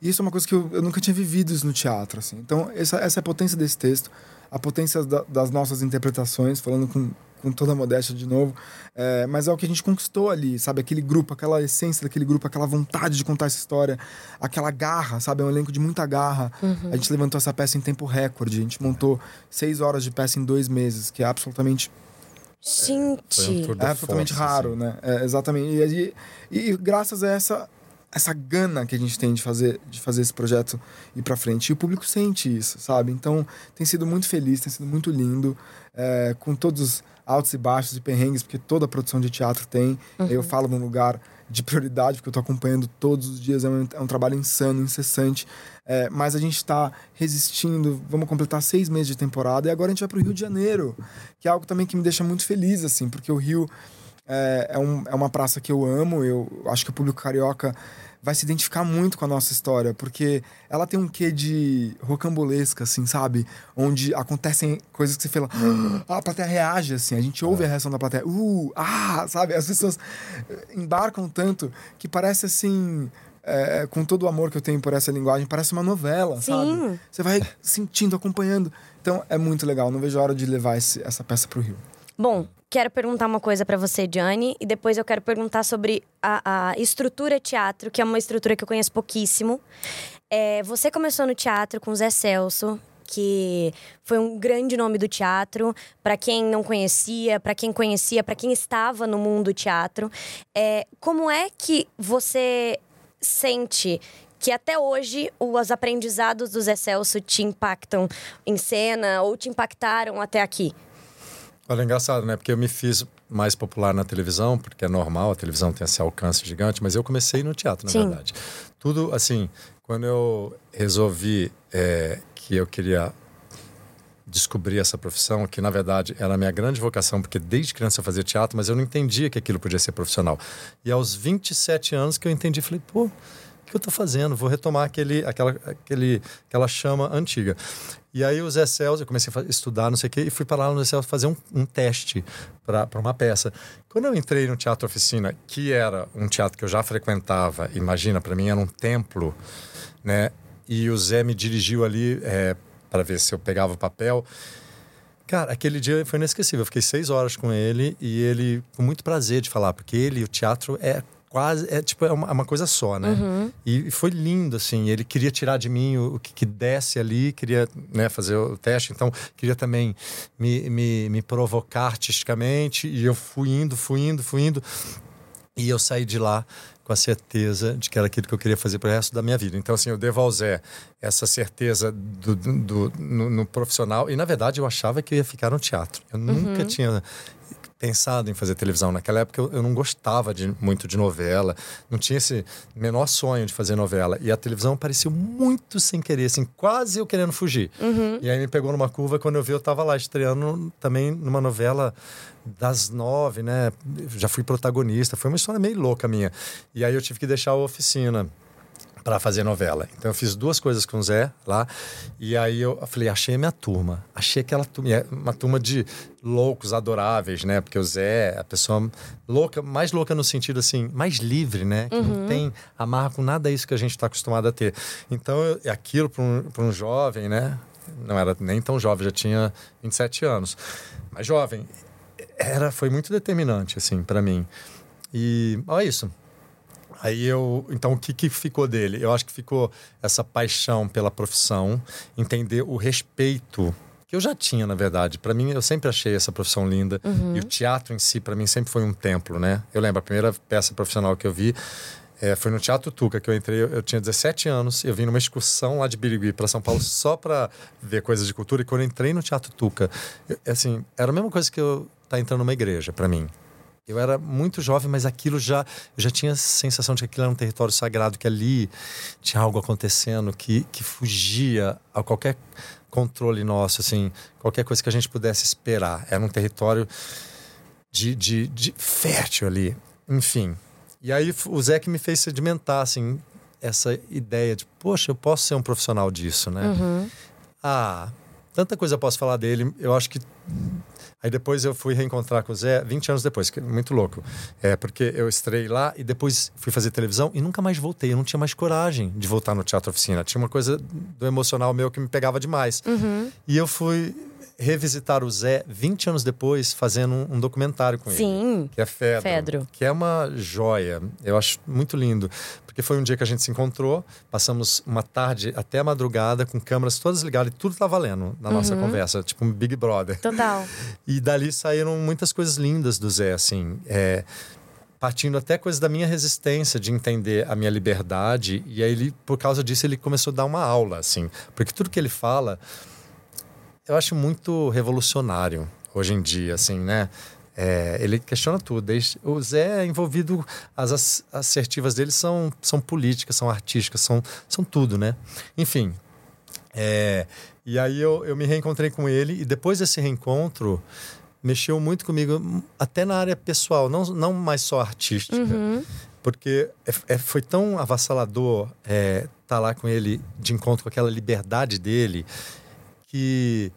E isso é uma coisa que eu, eu nunca tinha vivido isso no teatro, assim. Então, essa, essa é a potência desse texto, a potência da- das nossas interpretações, falando com, com toda a modéstia de novo. É, mas é o que a gente conquistou ali, sabe? Aquele grupo, aquela essência daquele grupo, aquela vontade de contar essa história, aquela garra, sabe? É um elenco de muita garra. A gente levantou essa peça em tempo recorde. A gente montou seis horas de peça em dois meses, que é absolutamente um Gente. tour de é absolutamente força, raro, assim. né? É, exatamente. E, e, e graças a essa essa gana que a gente tem de fazer de fazer esse projeto ir para frente, e o público sente isso, sabe? Então tem sido muito feliz, tem sido muito lindo, é, com todos os altos e baixos e perrengues, porque toda produção de teatro tem. Eu falo num lugar de prioridade, porque eu tô acompanhando todos os dias, é um, é um trabalho insano, incessante. É, mas a gente está resistindo, vamos completar seis meses de temporada e agora a gente vai para o Rio de Janeiro, que é algo também que me deixa muito feliz, assim, porque o Rio é, é, um, é uma praça que eu amo, eu acho que o público carioca vai se identificar muito com a nossa história, porque ela tem um quê de rocambolesca, assim, sabe? Onde acontecem coisas que você fala, ah, a plateia reage, assim, a gente ouve a reação da plateia, uh, ah, sabe? As pessoas embarcam tanto que parece assim. É, com todo o amor que eu tenho por essa linguagem, parece uma novela, Sim. sabe? Você vai sentindo, acompanhando. Então é muito legal. Não vejo a hora de levar esse, essa peça para o Rio. Bom, quero perguntar uma coisa para você, Johnny, e depois eu quero perguntar sobre a, a, estrutura teatro, que é uma estrutura que eu conheço pouquíssimo. É, você começou no teatro com Zé Celso, que foi um grande nome do teatro para quem não conhecia, para quem conhecia, para quem estava no mundo do teatro. É, como é que você sente que até hoje os aprendizados do Zé Celso te impactam em cena ou te impactaram até aqui? Olha, é engraçado, né? Porque eu me fiz mais popular na televisão, porque é normal, a televisão tem esse alcance gigante, mas eu comecei no teatro, na Sim. verdade. Tudo, assim, quando eu resolvi é, que eu queria descobrir essa profissão, que na verdade era a minha grande vocação, porque desde criança eu fazia teatro, mas eu não entendia que aquilo podia ser profissional. E aos 27 anos que eu entendi, falei, pô, que eu estou fazendo? Vou retomar aquele, aquela, aquele, aquela chama antiga. E aí o Zé Celso, eu comecei a estudar, não sei o quê, e fui para lá no Zé Celso fazer um, um teste para uma peça. Quando eu entrei no Teatro Oficina, que era um teatro que eu já frequentava, imagina, para mim era um templo, né? E o Zé me dirigiu ali é, para ver se eu pegava o papel. Cara, aquele dia foi inesquecível. Eu fiquei seis horas com ele e ele, com muito prazer de falar, porque ele, o teatro é quase. É tipo, é uma, é uma coisa só, né? Uhum. E, foi lindo, assim. Ele queria tirar de mim o, o que, que desce ali, queria né, fazer o teste, então queria também me, me, me provocar artisticamente. E eu fui indo, fui indo, fui indo. E eu saí de lá com a certeza de que era aquilo que eu queria fazer para o resto da minha vida. Então, assim, eu devo ao Zé essa certeza do, do, do no, no, profissional. E, na verdade, eu achava que eu ia ficar no teatro. Eu uhum. nunca tinha pensado em fazer televisão. Naquela época eu, eu não gostava de, muito de novela, não tinha esse menor sonho de fazer novela. E a televisão apareceu muito sem querer, assim, quase eu querendo fugir. Uhum. E aí me pegou numa curva quando eu vi, eu estava lá estreando também numa novela das nove, né? Já fui protagonista, foi uma história meio louca minha. E aí eu tive que deixar a oficina para fazer novela. Então eu fiz duas coisas com o Zé lá. E aí eu falei, achei a minha turma. Achei aquela turma, é uma turma de loucos adoráveis, né? Porque o Zé é a pessoa louca, mais louca no sentido assim, mais livre, né? Que uhum. não tem amarra com nada isso que a gente está acostumado a ter. Então é aquilo para um, um jovem, né? Não era nem tão jovem, já tinha 27 anos. Mas jovem, era foi muito determinante assim para mim. E olha isso. Aí eu. Então, o que, que ficou dele? Eu acho que ficou essa paixão pela profissão, entender o respeito que eu já tinha, na verdade. Para mim, eu sempre achei essa profissão linda. Uhum. E o teatro em si, para mim, sempre foi um templo, né? Eu lembro, a primeira peça profissional que eu vi é, foi no Teatro Tuca que eu entrei. Eu, eu, tinha 17 anos. Eu vim numa excursão lá de Birigui para São Paulo só para ver coisas de cultura. E quando eu entrei no Teatro Tuca, eu, assim, era a mesma coisa que eu estar tá entrando numa igreja para mim. Eu era muito jovem, mas aquilo já. Eu já tinha a sensação de que aquilo era um território sagrado, que ali tinha algo acontecendo que, que fugia a qualquer controle nosso, assim, qualquer coisa que a gente pudesse esperar. Era um território de, de, de fértil ali. Enfim. E aí o Zé que me fez sedimentar, assim, essa ideia de, poxa, eu posso ser um profissional disso, né? Uhum. Ah, tanta coisa eu posso falar dele. Eu acho que Aí depois eu fui reencontrar com o Zé 20 anos depois, que é muito louco. É, porque eu estrei lá e depois fui fazer televisão e nunca mais voltei. Eu não tinha mais coragem de voltar no teatro oficina. Tinha uma coisa do emocional meu que me pegava demais. Uhum. E eu fui revisitar o Zé 20 anos depois, fazendo um, um documentário com Sim, ele. Sim. Que é Fedro, Fedro. Que é uma joia. Eu acho muito lindo. Porque foi um dia que a gente se encontrou, passamos uma tarde até a madrugada com câmeras todas ligadas e tudo tá valendo na nossa uhum. conversa, tipo um Big Brother. Total. E dali saíram muitas coisas lindas do Zé, assim. É, partindo até coisas da minha resistência de entender a minha liberdade. E aí, ele, por causa disso, ele começou a dar uma aula, assim. Porque tudo que ele fala, eu acho muito revolucionário hoje em dia, assim, né? É, ele questiona tudo. O Zé é envolvido, as assertivas dele são, são políticas, são artísticas, são, são tudo, né? Enfim. É, e aí eu, eu me reencontrei com ele e depois desse reencontro mexeu muito comigo, até na área pessoal, não, não mais só artística. Uhum. Porque é, é, foi tão avassalador estar é, tá lá com ele de encontro com aquela liberdade dele que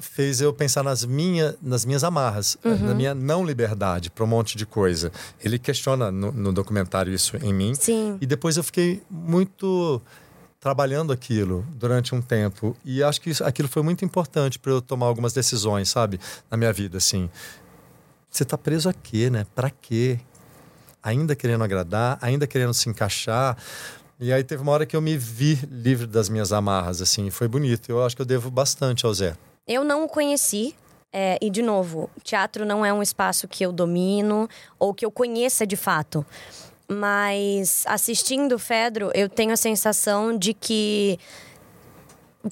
fez eu pensar nas, minha, nas minhas amarras, uhum. na minha não liberdade para um monte de coisa. Ele questiona no, no, documentário isso em mim. Sim. E depois eu fiquei muito trabalhando aquilo durante um tempo e acho que isso, aquilo foi muito importante para eu tomar algumas decisões, sabe, na minha vida, assim. Você tá preso a quê, né? Para quê? Ainda querendo agradar, ainda querendo se encaixar. E aí teve uma hora que eu me vi livre das minhas amarras, assim, foi bonito. Eu acho que eu devo bastante ao Zé. Eu não o conheci, é, e, de novo, teatro não é um espaço que eu domino ou que eu conheça de fato. Mas assistindo o Fedro, eu tenho a sensação de que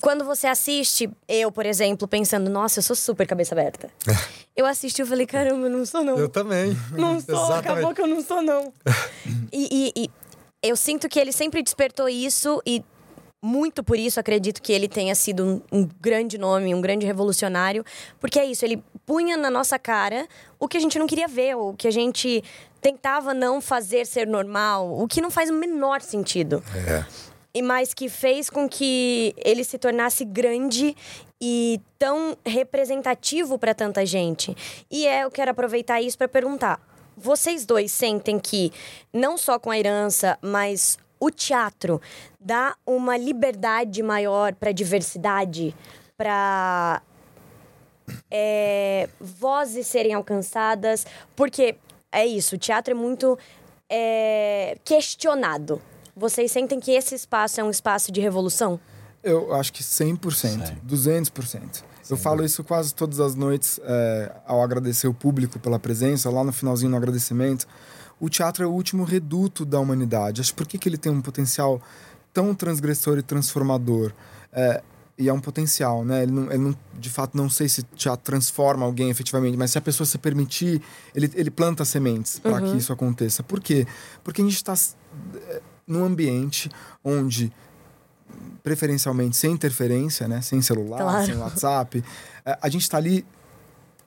quando você assiste, eu, por exemplo, pensando, nossa, eu sou super cabeça aberta. eu assisti e falei, caramba, eu não sou, não. Eu também. Não sou, Exatamente. acabou que eu não sou, não. e, e, e eu sinto que ele sempre despertou isso e muito por isso acredito que ele tenha sido um, um, grande nome, um grande revolucionário, porque é isso, ele punha na nossa cara o que a gente não queria ver, o que a gente tentava não fazer ser normal, o que não faz o menor sentido. É. E mais que fez com que ele se tornasse grande e tão representativo para tanta gente. E é, eu quero aproveitar isso para perguntar: vocês dois sentem que não só com a herança, mas o teatro dá uma liberdade maior para diversidade, para é, vozes serem alcançadas, porque é isso, o teatro é muito é, questionado. Vocês sentem que esse espaço é um espaço de revolução? Eu acho que 100%, Sim. 200%. Eu falo isso quase todas as noites é, ao agradecer o público pela presença, lá no finalzinho no agradecimento o teatro é o último reduto da humanidade. Acho por que, que ele tem um potencial tão transgressor e transformador. É, e é um potencial, né? Ele não, ele não, de fato, não sei se teatro transforma alguém efetivamente, mas se a pessoa se permitir, ele, ele planta sementes para uhum. que isso aconteça. Por quê? Porque a gente está é, num ambiente onde, preferencialmente sem interferência, né? Sem celular, claro. sem WhatsApp, é, a gente está ali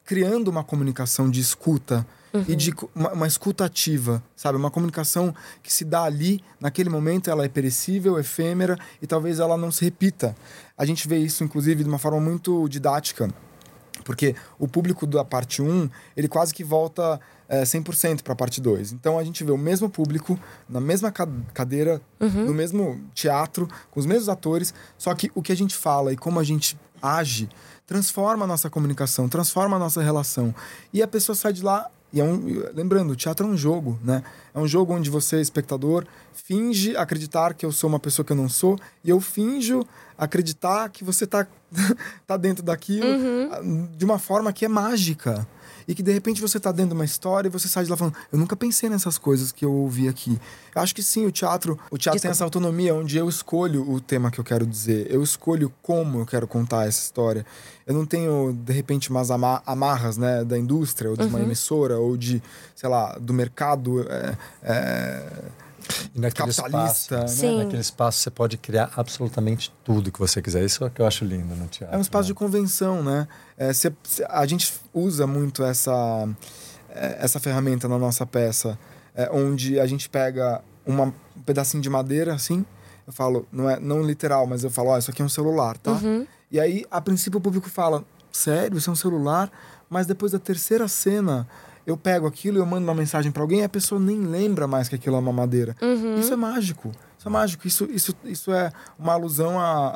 criando uma comunicação de escuta uhum. e de uma, uma escuta ativa, sabe? Uma comunicação que se dá ali, naquele momento, ela é perecível, efêmera e talvez ela não se repita. A gente vê isso, inclusive, de uma forma muito didática, porque o público da parte 1, ele quase que volta é, 100% para a parte 2. Então a gente vê o mesmo público, na mesma cadeira, uhum. no mesmo teatro, com os mesmos atores, só que o que a gente fala e como a gente age transforma a nossa comunicação, transforma a nossa relação. E a pessoa sai de lá e é um, lembrando, o teatro é um jogo, né? É um jogo onde você, espectador, finge acreditar que eu sou uma pessoa que eu não sou, e eu finjo acreditar que você tá, tá dentro daquilo uhum. de uma forma que é mágica e que de repente você está dentro de uma história e você sai de lá falando, eu nunca pensei nessas coisas que eu ouvi aqui. Eu acho que sim, o teatro, o teatro Desculpa. tem essa autonomia onde eu escolho o tema que eu quero dizer, eu escolho como eu quero contar essa história. Eu não tenho, de repente, umas amarras né, da indústria, ou de uhum. uma emissora, ou de, sei lá, do mercado. É, é e naquele capitalista. Espaço, né? Naquele espaço você pode criar absolutamente tudo que você quiser. Isso é o que eu acho lindo no teatro. É um espaço né? de convenção, né? É, cê, a gente usa muito essa, é, essa ferramenta na nossa peça, é, onde a gente pega uma, um pedacinho de madeira, assim, eu falo, não é não literal, mas eu falo, ó, oh, isso aqui é um celular, tá? Uhum. E aí, a princípio, o público fala, sério, isso é um celular? Mas depois da terceira cena eu pego aquilo e eu mando uma mensagem para alguém e a pessoa nem lembra mais que aquilo é uma madeira. Uhum. Isso é mágico. Isso é mágico. Isso, isso, isso é uma alusão à,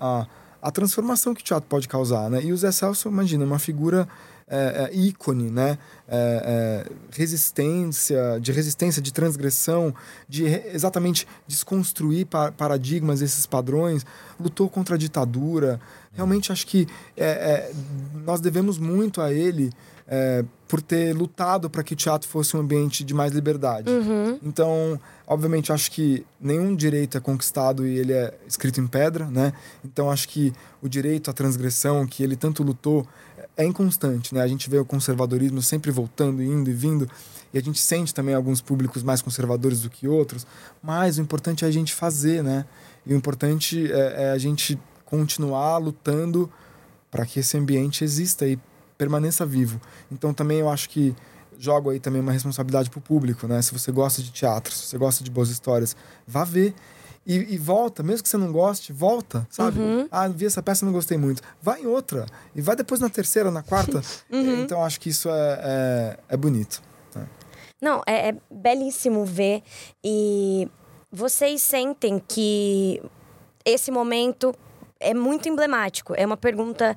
à, à transformação que o teatro pode causar, né? E o Zé Celso, imagina, uma figura é, é, ícone, né? É, é resistência, de resistência, de transgressão, de exatamente desconstruir pa paradigmas, esses padrões, lutou contra a ditadura. Realmente acho que é, é, nós devemos muito a ele é, por ter lutado para que o teatro fosse um ambiente de mais liberdade. Uhum. Então, obviamente, acho que nenhum direito é conquistado e ele é escrito em pedra, né? Então, acho que o direito à transgressão, que ele tanto lutou, é inconstante, né? A gente vê o conservadorismo sempre voltando, indo e vindo, e a gente sente também alguns públicos mais conservadores do que outros, mas o importante é a gente fazer, né? E o importante é, é a gente continuar lutando para que esse ambiente exista e permaneça vivo. Então também eu acho que jogo aí também uma responsabilidade para o público, né? Se você gosta de teatro, se você gosta de boas histórias, vá ver. E, e volta, mesmo que você não goste, volta, sabe? Uhum. Ah, vi essa peça não gostei muito. Vai em outra. E vai depois na terceira, na quarta. Uhum. Então acho que isso é, é, é bonito. né? Não, é, é belíssimo ver. E vocês sentem que esse momento é muito emblemático. É uma pergunta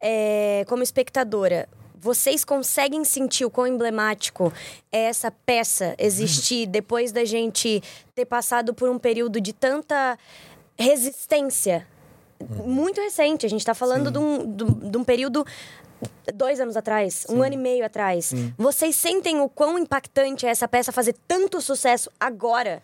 é, como espectadora. Vocês conseguem sentir o quão emblemático é essa peça existir depois da gente ter passado por um período de tanta resistência? Muito recente. A gente tá falando de um, de de um período dois anos atrás, um ano e meio atrás. Vocês sentem o quão impactante é essa peça fazer tanto sucesso agora?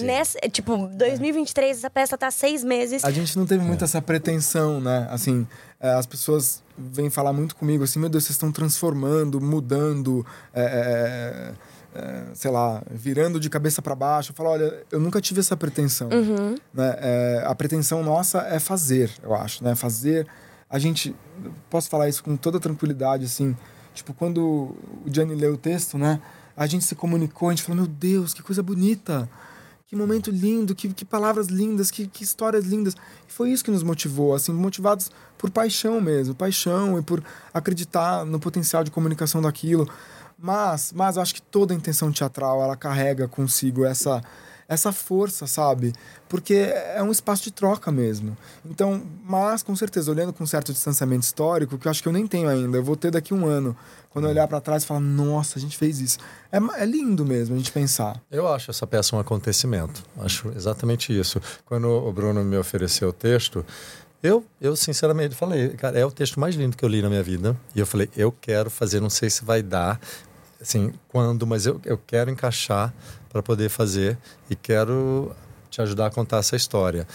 Nessa, tipo, 2023, essa peça tá há seis meses. A gente não teve muito essa pretensão, né? Assim, é, as pessoas vêm falar muito comigo assim, meu Deus, vocês estão transformando, mudando, é, é, é, sei lá, virando de cabeça para baixo. Eu falo, olha, eu nunca tive essa pretensão. Né? É, a pretensão nossa é fazer, eu acho, né? Fazer. A gente, posso falar isso com toda tranquilidade, assim, tipo, quando o Gianni leu o texto, né? A gente se comunicou, a gente falou, meu Deus, que coisa bonita. Que momento lindo, que, que palavras lindas, que, que histórias lindas. E foi isso que nos motivou, assim, motivados por paixão mesmo, paixão e por acreditar no potencial de comunicação daquilo. Mas, mas eu acho que toda a intenção teatral, ela carrega consigo essa essa força, sabe? Porque é um espaço de troca mesmo. Então, mas com certeza, olhando com um certo distanciamento histórico, que eu acho que eu nem tenho ainda, eu vou ter daqui um ano, quando olhar para trás e falar, nossa, a gente fez isso. É, é lindo mesmo a gente pensar. Eu acho essa peça um acontecimento. Acho exatamente isso. Quando o Bruno me ofereceu o texto, eu, eu sinceramente falei, cara, é o texto mais lindo que eu li na minha vida. E eu falei, eu quero fazer, não sei se vai dar, assim, quando, mas eu, eu quero encaixar para poder fazer e quero te ajudar a contar essa história.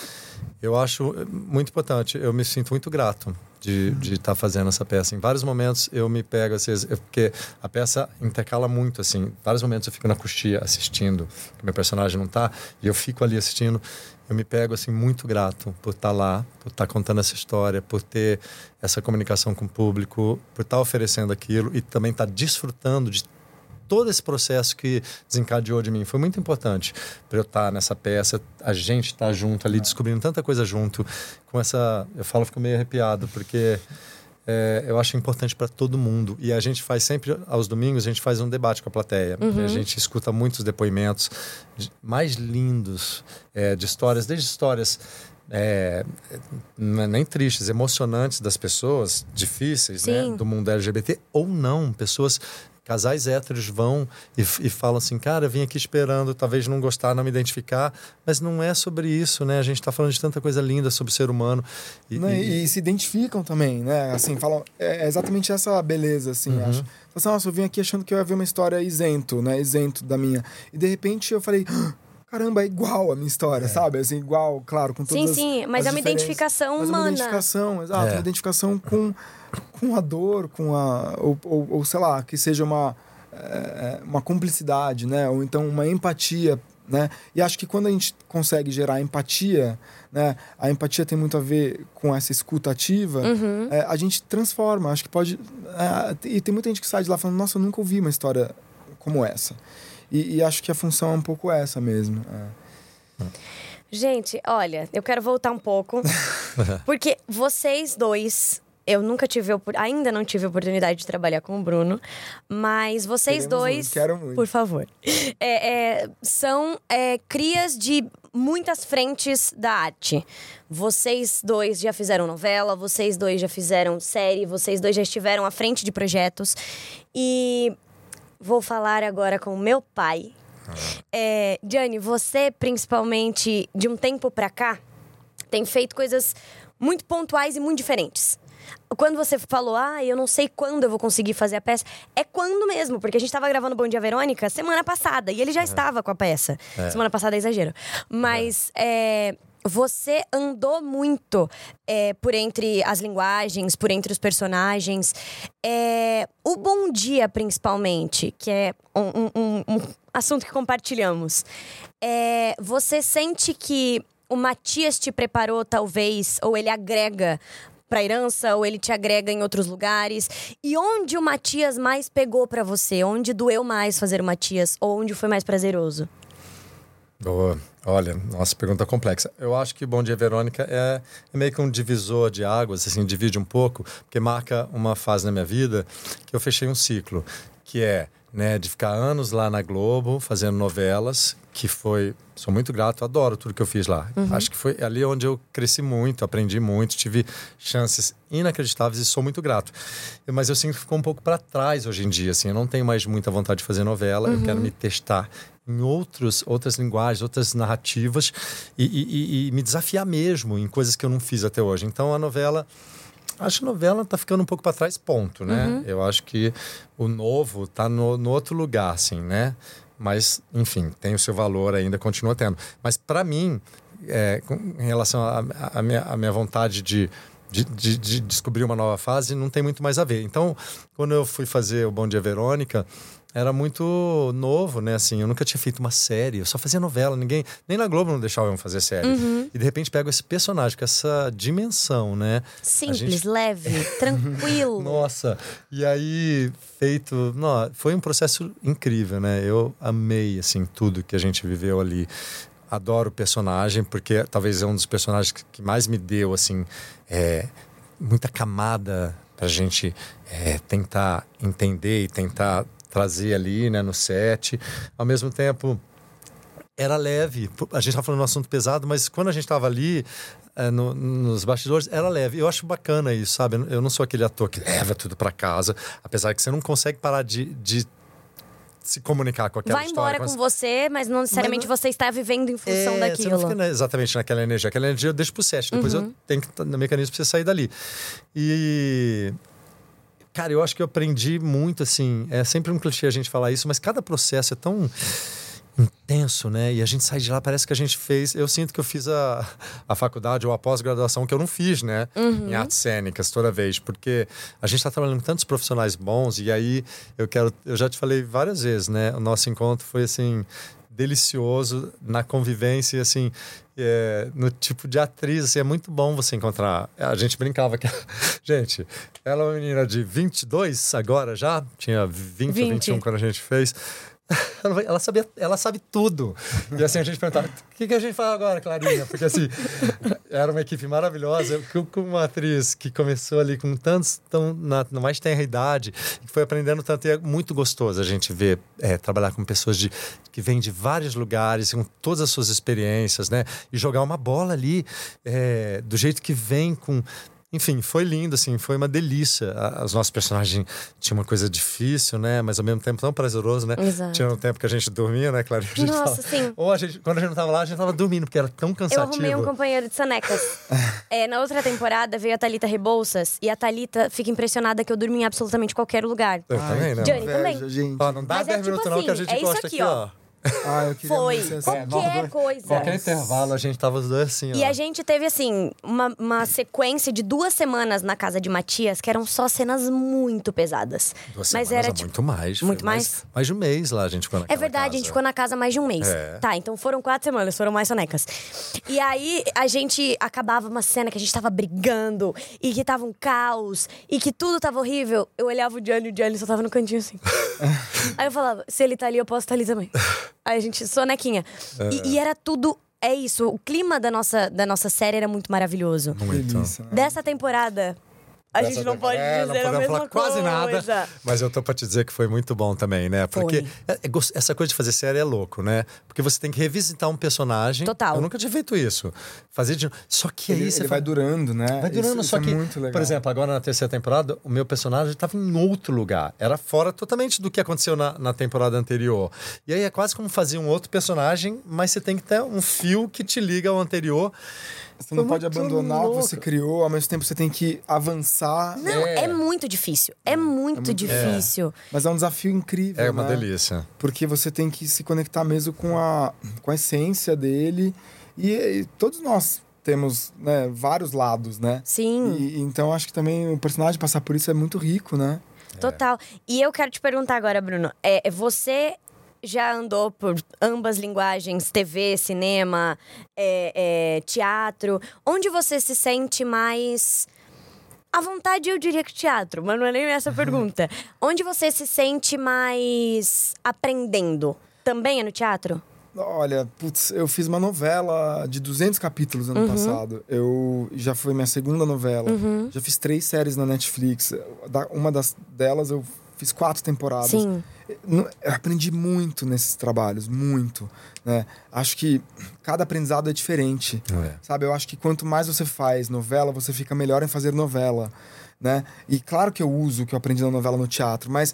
Eu acho muito importante, eu me sinto muito grato de estar fazendo essa peça. Em vários momentos eu me pego, eu- porque a peça intercala muito, assim. Em vários momentos eu fico na coxia assistindo, que meu personagem não tá, e eu fico ali assistindo. Eu me pego, assim, muito grato por estar lá, por estar contando essa história, por ter essa comunicação com o público, por estar oferecendo aquilo e também estar desfrutando de todo esse processo que desencadeou de mim foi muito importante para eu estar nessa peça, a gente estar junto ali, descobrindo tanta coisa junto, com essa. Eu falo, fico meio arrepiado, porque é, eu acho importante para todo mundo. E a gente faz sempre, aos domingos, a gente faz um debate com a plateia. A gente escuta muitos depoimentos de- mais lindos é, de histórias, desde histórias. é, não é nem tristes, emocionantes das pessoas, difíceis, né, do mundo LGBT, ou não, pessoas casais héteros vão e, e falam assim, cara, eu vim aqui esperando, talvez não gostar, não me identificar, mas não é sobre isso, né? A gente está falando de tanta coisa linda sobre o ser humano. E, né? e- E, se identificam também, né? Assim, falam. É é exatamente essa beleza, assim, Uhum. acho. Assim, nossa, eu vim aqui achando que eu ia ver uma história isento, né? Isento da minha. E de repente eu falei. "Ah, Caramba, é igual a minha história, sabe? Assim, igual, claro, com todas Sim, as- sim, mas as é uma identificação Mas é humana. uma identificação, exato, É. uma identificação com, com a dor, com a. Ou, ou, ou, sei lá, que seja uma, é, uma cumplicidade, né? Ou então uma empatia. Né? E acho que quando a gente consegue gerar empatia, né? A empatia tem muito a ver com essa escuta ativa. Uhum. é, a gente transforma. Acho que pode. é, e tem muita gente que sai de lá falando: Nossa, eu nunca ouvi uma história como essa. E, e acho que a função é um pouco essa mesmo. é. Gente, olha, eu quero voltar um pouco. porque vocês dois. Eu nunca tive, ainda não tive a oportunidade de trabalhar com o Bruno, mas vocês Queremos dois, muito, quero muito. por favor, é, é, são é, crias de muitas frentes da arte. Vocês dois já fizeram novela, vocês dois já fizeram série, vocês dois já estiveram à frente de projetos e vou falar agora com o meu pai. É, Gianni, você principalmente de um tempo pra cá tem feito coisas muito pontuais e muito diferentes. Quando você falou, ah, eu não sei quando eu vou conseguir fazer a peça, é quando mesmo, porque a gente tava gravando Bom Dia Verônica semana passada e ele já estava com a peça. Semana passada é exagero. Mas é, você andou muito é, por entre as linguagens, por entre os personagens. É, o Bom Dia, principalmente, que é um, um- um- assunto que compartilhamos. É, você sente que o Matias te preparou, talvez, ou ele agrega pra herança, ou ele te agrega em outros lugares? E onde o Matias mais pegou pra você? Onde doeu mais fazer o Matias? Ou onde foi mais prazeroso? Boa. Olha, nossa, pergunta complexa. Eu acho que Bom Dia Verônica é, é meio que um divisor de águas, assim, divide um pouco, porque marca uma fase na minha vida que eu fechei um ciclo, que é, né, de ficar anos lá na Globo fazendo novelas, que foi, sou muito grato, adoro tudo que eu fiz lá. Acho que foi ali onde eu cresci muito, aprendi muito, tive chances inacreditáveis e sou muito grato. Mas eu sinto que ficou um pouco para trás hoje em dia, assim, eu não tenho mais muita vontade de fazer novela, eu quero me testar em outros, outras linguagens, outras narrativas e, e- e- e me desafiar mesmo em coisas que eu não fiz até hoje. Então a novela. Acho que a novela tá ficando um pouco para trás, ponto, né? Eu acho que o novo tá no, no outro lugar, assim, né? Mas, enfim, tem o seu valor ainda, continua tendo. Mas para mim, é, com- em relação à minha, minha vontade de, de, de- de descobrir uma nova fase, não tem muito mais a ver. Então, quando eu fui fazer o Bom Dia Verônica, era muito novo, né? Assim, eu nunca tinha feito uma série, eu só fazia novela, ninguém, nem na Globo não deixava eu fazer série. E de repente pego esse personagem com essa dimensão, né? Simples, gente- leve, tranquilo. nossa, e aí feito, não, foi um processo incrível, né? Eu amei assim tudo que a gente viveu ali. Adoro o personagem porque talvez é um dos personagens que, que mais me deu assim é, muita camada pra gente é, tentar entender e tentar trazer ali, né, no set. Ao mesmo tempo, era leve. A gente tá falando um assunto pesado, mas quando a gente tava ali eh, no- nos bastidores, era leve. Eu acho bacana isso, sabe? Eu não sou aquele ator que leva tudo para casa, apesar que você não consegue parar de, de se comunicar com aquela Vai história. embora com você, mas não necessariamente você está vivendo em função é, daquilo. Você não fica na- exatamente naquela energia. Aquela energia eu deixo pro set. Depois Uhum. eu tenho que estar no mecanismo pra você sair dali. E. Cara, eu acho que eu aprendi muito, assim. É sempre um clichê a gente falar isso, mas cada processo é tão intenso, né? E a gente sai de lá, parece que a gente fez. Eu sinto que eu fiz a, a faculdade ou a pós-graduação que eu não fiz, né? Uhum. Em artes cênicas toda vez, porque a gente está trabalhando com tantos profissionais bons e aí eu quero. Eu já te falei várias vezes, né? O nosso encontro foi assim delicioso na convivência, assim, é, no tipo de atriz, assim, é muito bom você encontrar. A gente brincava que, gente, ela é uma menina de 22 agora já, tinha 20, ou 20. 21 quando a gente fez. Ela, sabia, ela sabe tudo. E assim a gente perguntava: o que, que a gente faz agora, Clarinha? Porque assim, era uma equipe maravilhosa, com- com uma atriz que começou ali com tantos, tão na, na mais tenra idade, que foi aprendendo tanto. E é muito gostoso a gente ver, é, trabalhar com pessoas de, que vêm de vários lugares, com todas as suas experiências, né? E jogar uma bola ali é, do jeito que vem com. Enfim, foi lindo, assim, foi uma delícia. Os nossos personagens tinham uma coisa difícil, né? Mas ao mesmo tempo tão prazeroso, né? Exato. Tinha um tempo que a gente dormia, né, Claro? A gente Nossa, fala- sim. Ou a gente, quando a gente não tava lá, a gente tava dormindo, porque era tão Eu cansativo. arrumei um companheiro de sonecas. É, na outra temporada veio a Thalita Rebouças e a Thalita fica impressionada que eu durmo em absolutamente qualquer lugar. Eu também, né? Johnny também. gente. Ó, não dá Mas é 10 tipo minutos não que a assim, gente é isso gosta aqui, aqui, ó. ó. Ah, eu queria Foi. assim. É, Qualquer dois- coisa. Qualquer intervalo, a gente tava os dois assim, ó. E a gente teve, assim, uma, uma sequência de duas semanas na casa de Matias que eram só cenas muito pesadas. Duas Mas semanas, era é tipo. muito mais. Muito mais? Mais de um mês lá a gente ficou É naquela verdade, a gente casa. ficou na casa mais de um mês. É. Tá, então foram quatro semanas, foram mais sonecas. E aí a gente acabava uma cena que a gente tava brigando e que tava um caos e que tudo tava horrível. Eu olhava o Johnny e o Johnny só tava no cantinho assim. aí eu falava, se ele tá ali, eu posso estar ali também. Aí a gente, sonequinha. E, e era tudo. É isso, o clima da nossa, da nossa série era muito maravilhoso. Muito. Né? Dessa temporada, a Dessa gente não pode é, dizer a podemos mesma falar quase coisa. nada. Mas eu tô pra te dizer que foi muito bom também, né? Porque Foi. é- é essa coisa de fazer série é louco, né? Porque você tem que revisitar um personagem. Total. Eu nunca tinha feito isso. Fazer de Só que aí Ele, você ele fala- vai durando, né? Vai durando, isso, só isso que, é muito legal. por exemplo, agora na terceira temporada, o meu personagem estava em outro lugar. Era fora totalmente do que aconteceu na, na temporada anterior. E aí é quase como fazer um outro personagem, mas você tem que ter um fio que te liga ao anterior. Você não pode abandonar o que você criou, ao mesmo tempo você tem que avançar. Não, é, É. muito difícil. É muito muito- difícil. Mas é um desafio incrível. É uma né? delícia. Porque você tem que se conectar mesmo com a, com a essência dele. E, e todos nós temos né, vários lados, né? Sim. E, então acho que também o personagem passar por isso é muito rico, né? Total. E eu quero te perguntar agora, Bruno. É, você já andou por ambas linguagens, TV, cinema, é, é, teatro. Onde você se sente mais. À vontade, eu diria que teatro, mas não é nem essa a pergunta. Onde você se sente mais aprendendo? Também é no teatro? Olha, putz, eu fiz uma novela de 200 capítulos ano passado. Eu já foi minha segunda novela. Já fiz três séries na Netflix. Uma das delas eu fiz quatro temporadas. Sim. Eu aprendi muito nesses trabalhos, muito. Né? Acho que cada aprendizado é diferente. É. Sabe, eu acho que quanto mais você faz novela, você fica melhor em fazer novela. Né? E claro que eu uso o que eu aprendi na novela no teatro, mas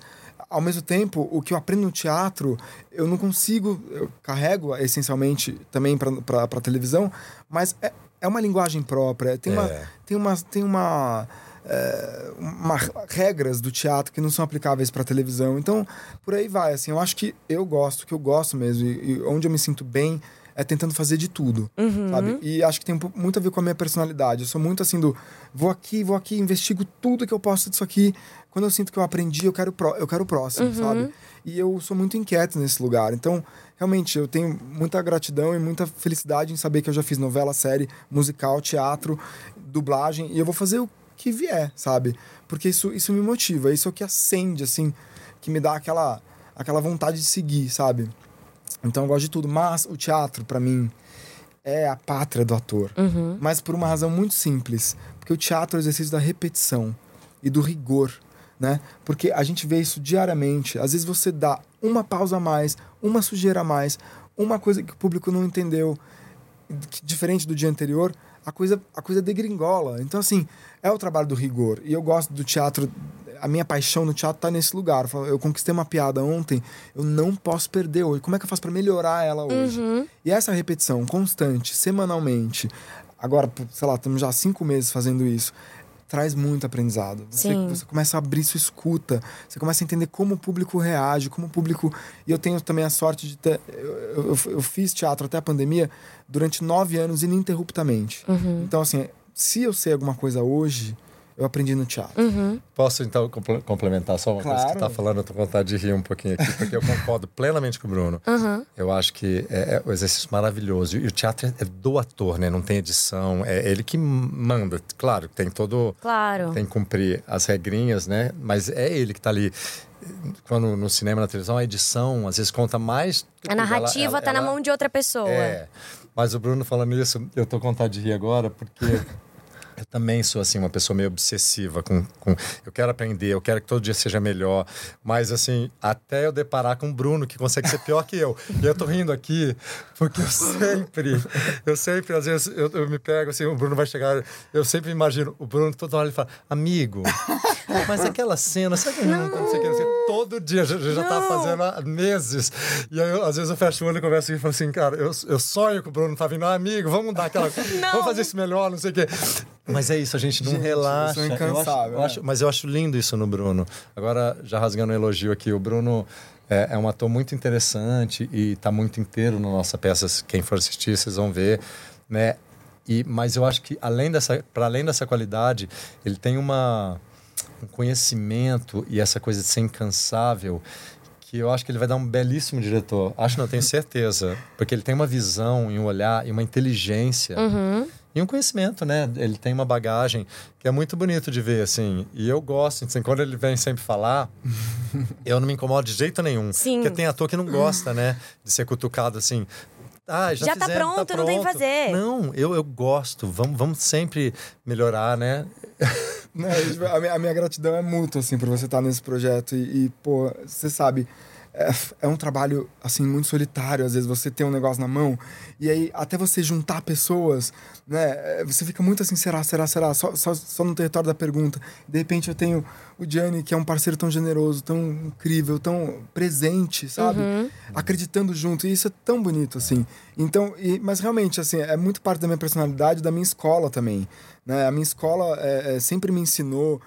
ao mesmo tempo, o que eu aprendo no teatro, eu não consigo, eu carrego essencialmente também para a televisão, mas é, é uma linguagem própria, tem uma, É. tem uma, tem uma, é, uma regras do teatro que não são aplicáveis para televisão. Então, por aí vai. Assim, eu acho que eu gosto, que eu gosto mesmo, e, e onde eu me sinto bem é tentando fazer de tudo, sabe? E acho que tem muito a ver com a minha personalidade. Eu sou muito assim do vou aqui, vou aqui, investigo tudo que eu posso disso aqui. Quando eu sinto que eu aprendi, eu quero o pró- eu quero o próximo, sabe? E eu sou muito inquieto nesse lugar. Então, realmente, eu tenho muita gratidão e muita felicidade em saber que eu já fiz novela, série, musical, teatro, dublagem, e eu vou fazer o que vier, sabe? Porque isso, isso me motiva, isso é o que acende, assim, que me dá aquela, aquela vontade de seguir, sabe? Então eu gosto de tudo. Mas o teatro, pra mim, é a pátria do ator. Mas por uma razão muito simples. Porque o teatro é o exercício da repetição e do rigor, né? Porque a gente vê isso diariamente. Às vezes você dá uma pausa a mais, uma sujeira a mais, uma coisa que o público não entendeu, que- diferente do dia anterior, a coisa, a coisa degringola. Então, assim, é o trabalho do rigor. E eu gosto do teatro. A minha paixão no teatro tá nesse lugar. Eu conquistei uma piada ontem, eu não posso perder hoje. Como é que eu faço para melhorar ela hoje? E essa repetição constante, semanalmente, agora, sei lá, estamos já há cinco meses fazendo isso, traz muito aprendizado. Você, você começa a abrir sua escuta, você começa a entender como o público reage, como o público. E eu tenho também a sorte de ter. Eu, eu, eu fiz teatro até a pandemia durante nove anos ininterruptamente. Então, assim, se eu sei alguma coisa hoje, eu aprendi no teatro. Posso então comple- complementar só uma coisa que Claro. tu tá falando? Eu tô com vontade de rir um pouquinho aqui, porque eu concordo plenamente com o Bruno. Eu acho que é, é um exercício maravilhoso. E o teatro é, é do ator, né? Não tem edição. É ele que manda. Claro, tem todo. Claro. Tem que cumprir as regrinhas, né? Mas é ele que tá ali. Quando no cinema, na televisão, a edição às vezes conta mais. A narrativa Ela- tá na ela- mão de outra pessoa. é. Mas o Bruno falando isso, eu tô com vontade de rir agora, porque eu também sou assim, uma pessoa meio obsessiva com, com. Eu quero aprender, eu quero que todo dia seja melhor. Mas assim, até eu deparar com o Bruno, que consegue ser pior que eu. E eu tô rindo aqui, porque eu sempre, eu sempre, às vezes, eu, eu me pego assim, o Bruno vai chegar, eu sempre imagino, o Bruno toda hora ele fala, amigo. Mas aquela cena, sabe que não, não sei o que, não sei o que, todo dia, já, já tá Não. fazendo há meses. E aí, eu, às vezes, eu fecho o olho e converso e falo assim, cara, eu, eu sonho que o Bruno tá vindo, ah, amigo, vamos dar aquela. Vamos fazer isso melhor, não sei o quê. Mas é isso, a gente não Gente, eu relaxa. Eu acho- incansável, eu né? acho- mas eu acho lindo isso no Bruno. Agora, já rasgando um elogio aqui, o Bruno é, é um ator muito interessante e tá muito inteiro na nossa peça. Quem for assistir, vocês vão ver, né? E, mas eu acho que além dessa, para além dessa qualidade, ele tem uma um conhecimento e essa coisa de ser incansável que eu acho que ele vai dar um belíssimo diretor. Acho não, eu tenho certeza, porque ele tem uma visão e um olhar e uma inteligência e um conhecimento, né? Ele tem uma bagagem que é muito bonito de ver, assim. E eu gosto, assim, quando ele vem sempre falar, eu não me incomodo de jeito nenhum. Sim. Porque tem ator que não gosta, né? De ser cutucado assim. Ah, já, Já tá fizemos, pronto, não tem que pronto." fazer. Não, eu, eu gosto. Vamos, vamos sempre melhorar, né? Né, a, minha, a minha gratidão é mútua, assim, por você estar nesse projeto. E, e, pô, você sabe, é, é, um trabalho, assim, muito solitário. Às vezes você tem um negócio na mão e aí até você juntar pessoas, né? É, você fica muito assim, será, será, será? Só, só, só no território da pergunta. De repente eu tenho o Gianni, que é um parceiro tão generoso, tão incrível, tão presente, sabe? Uhum. Acreditando junto. E isso é tão bonito, assim. Então, e, mas realmente, assim, é muito parte da minha personalidade, da minha escola também. Né? A minha escola é, é, sempre me ensinou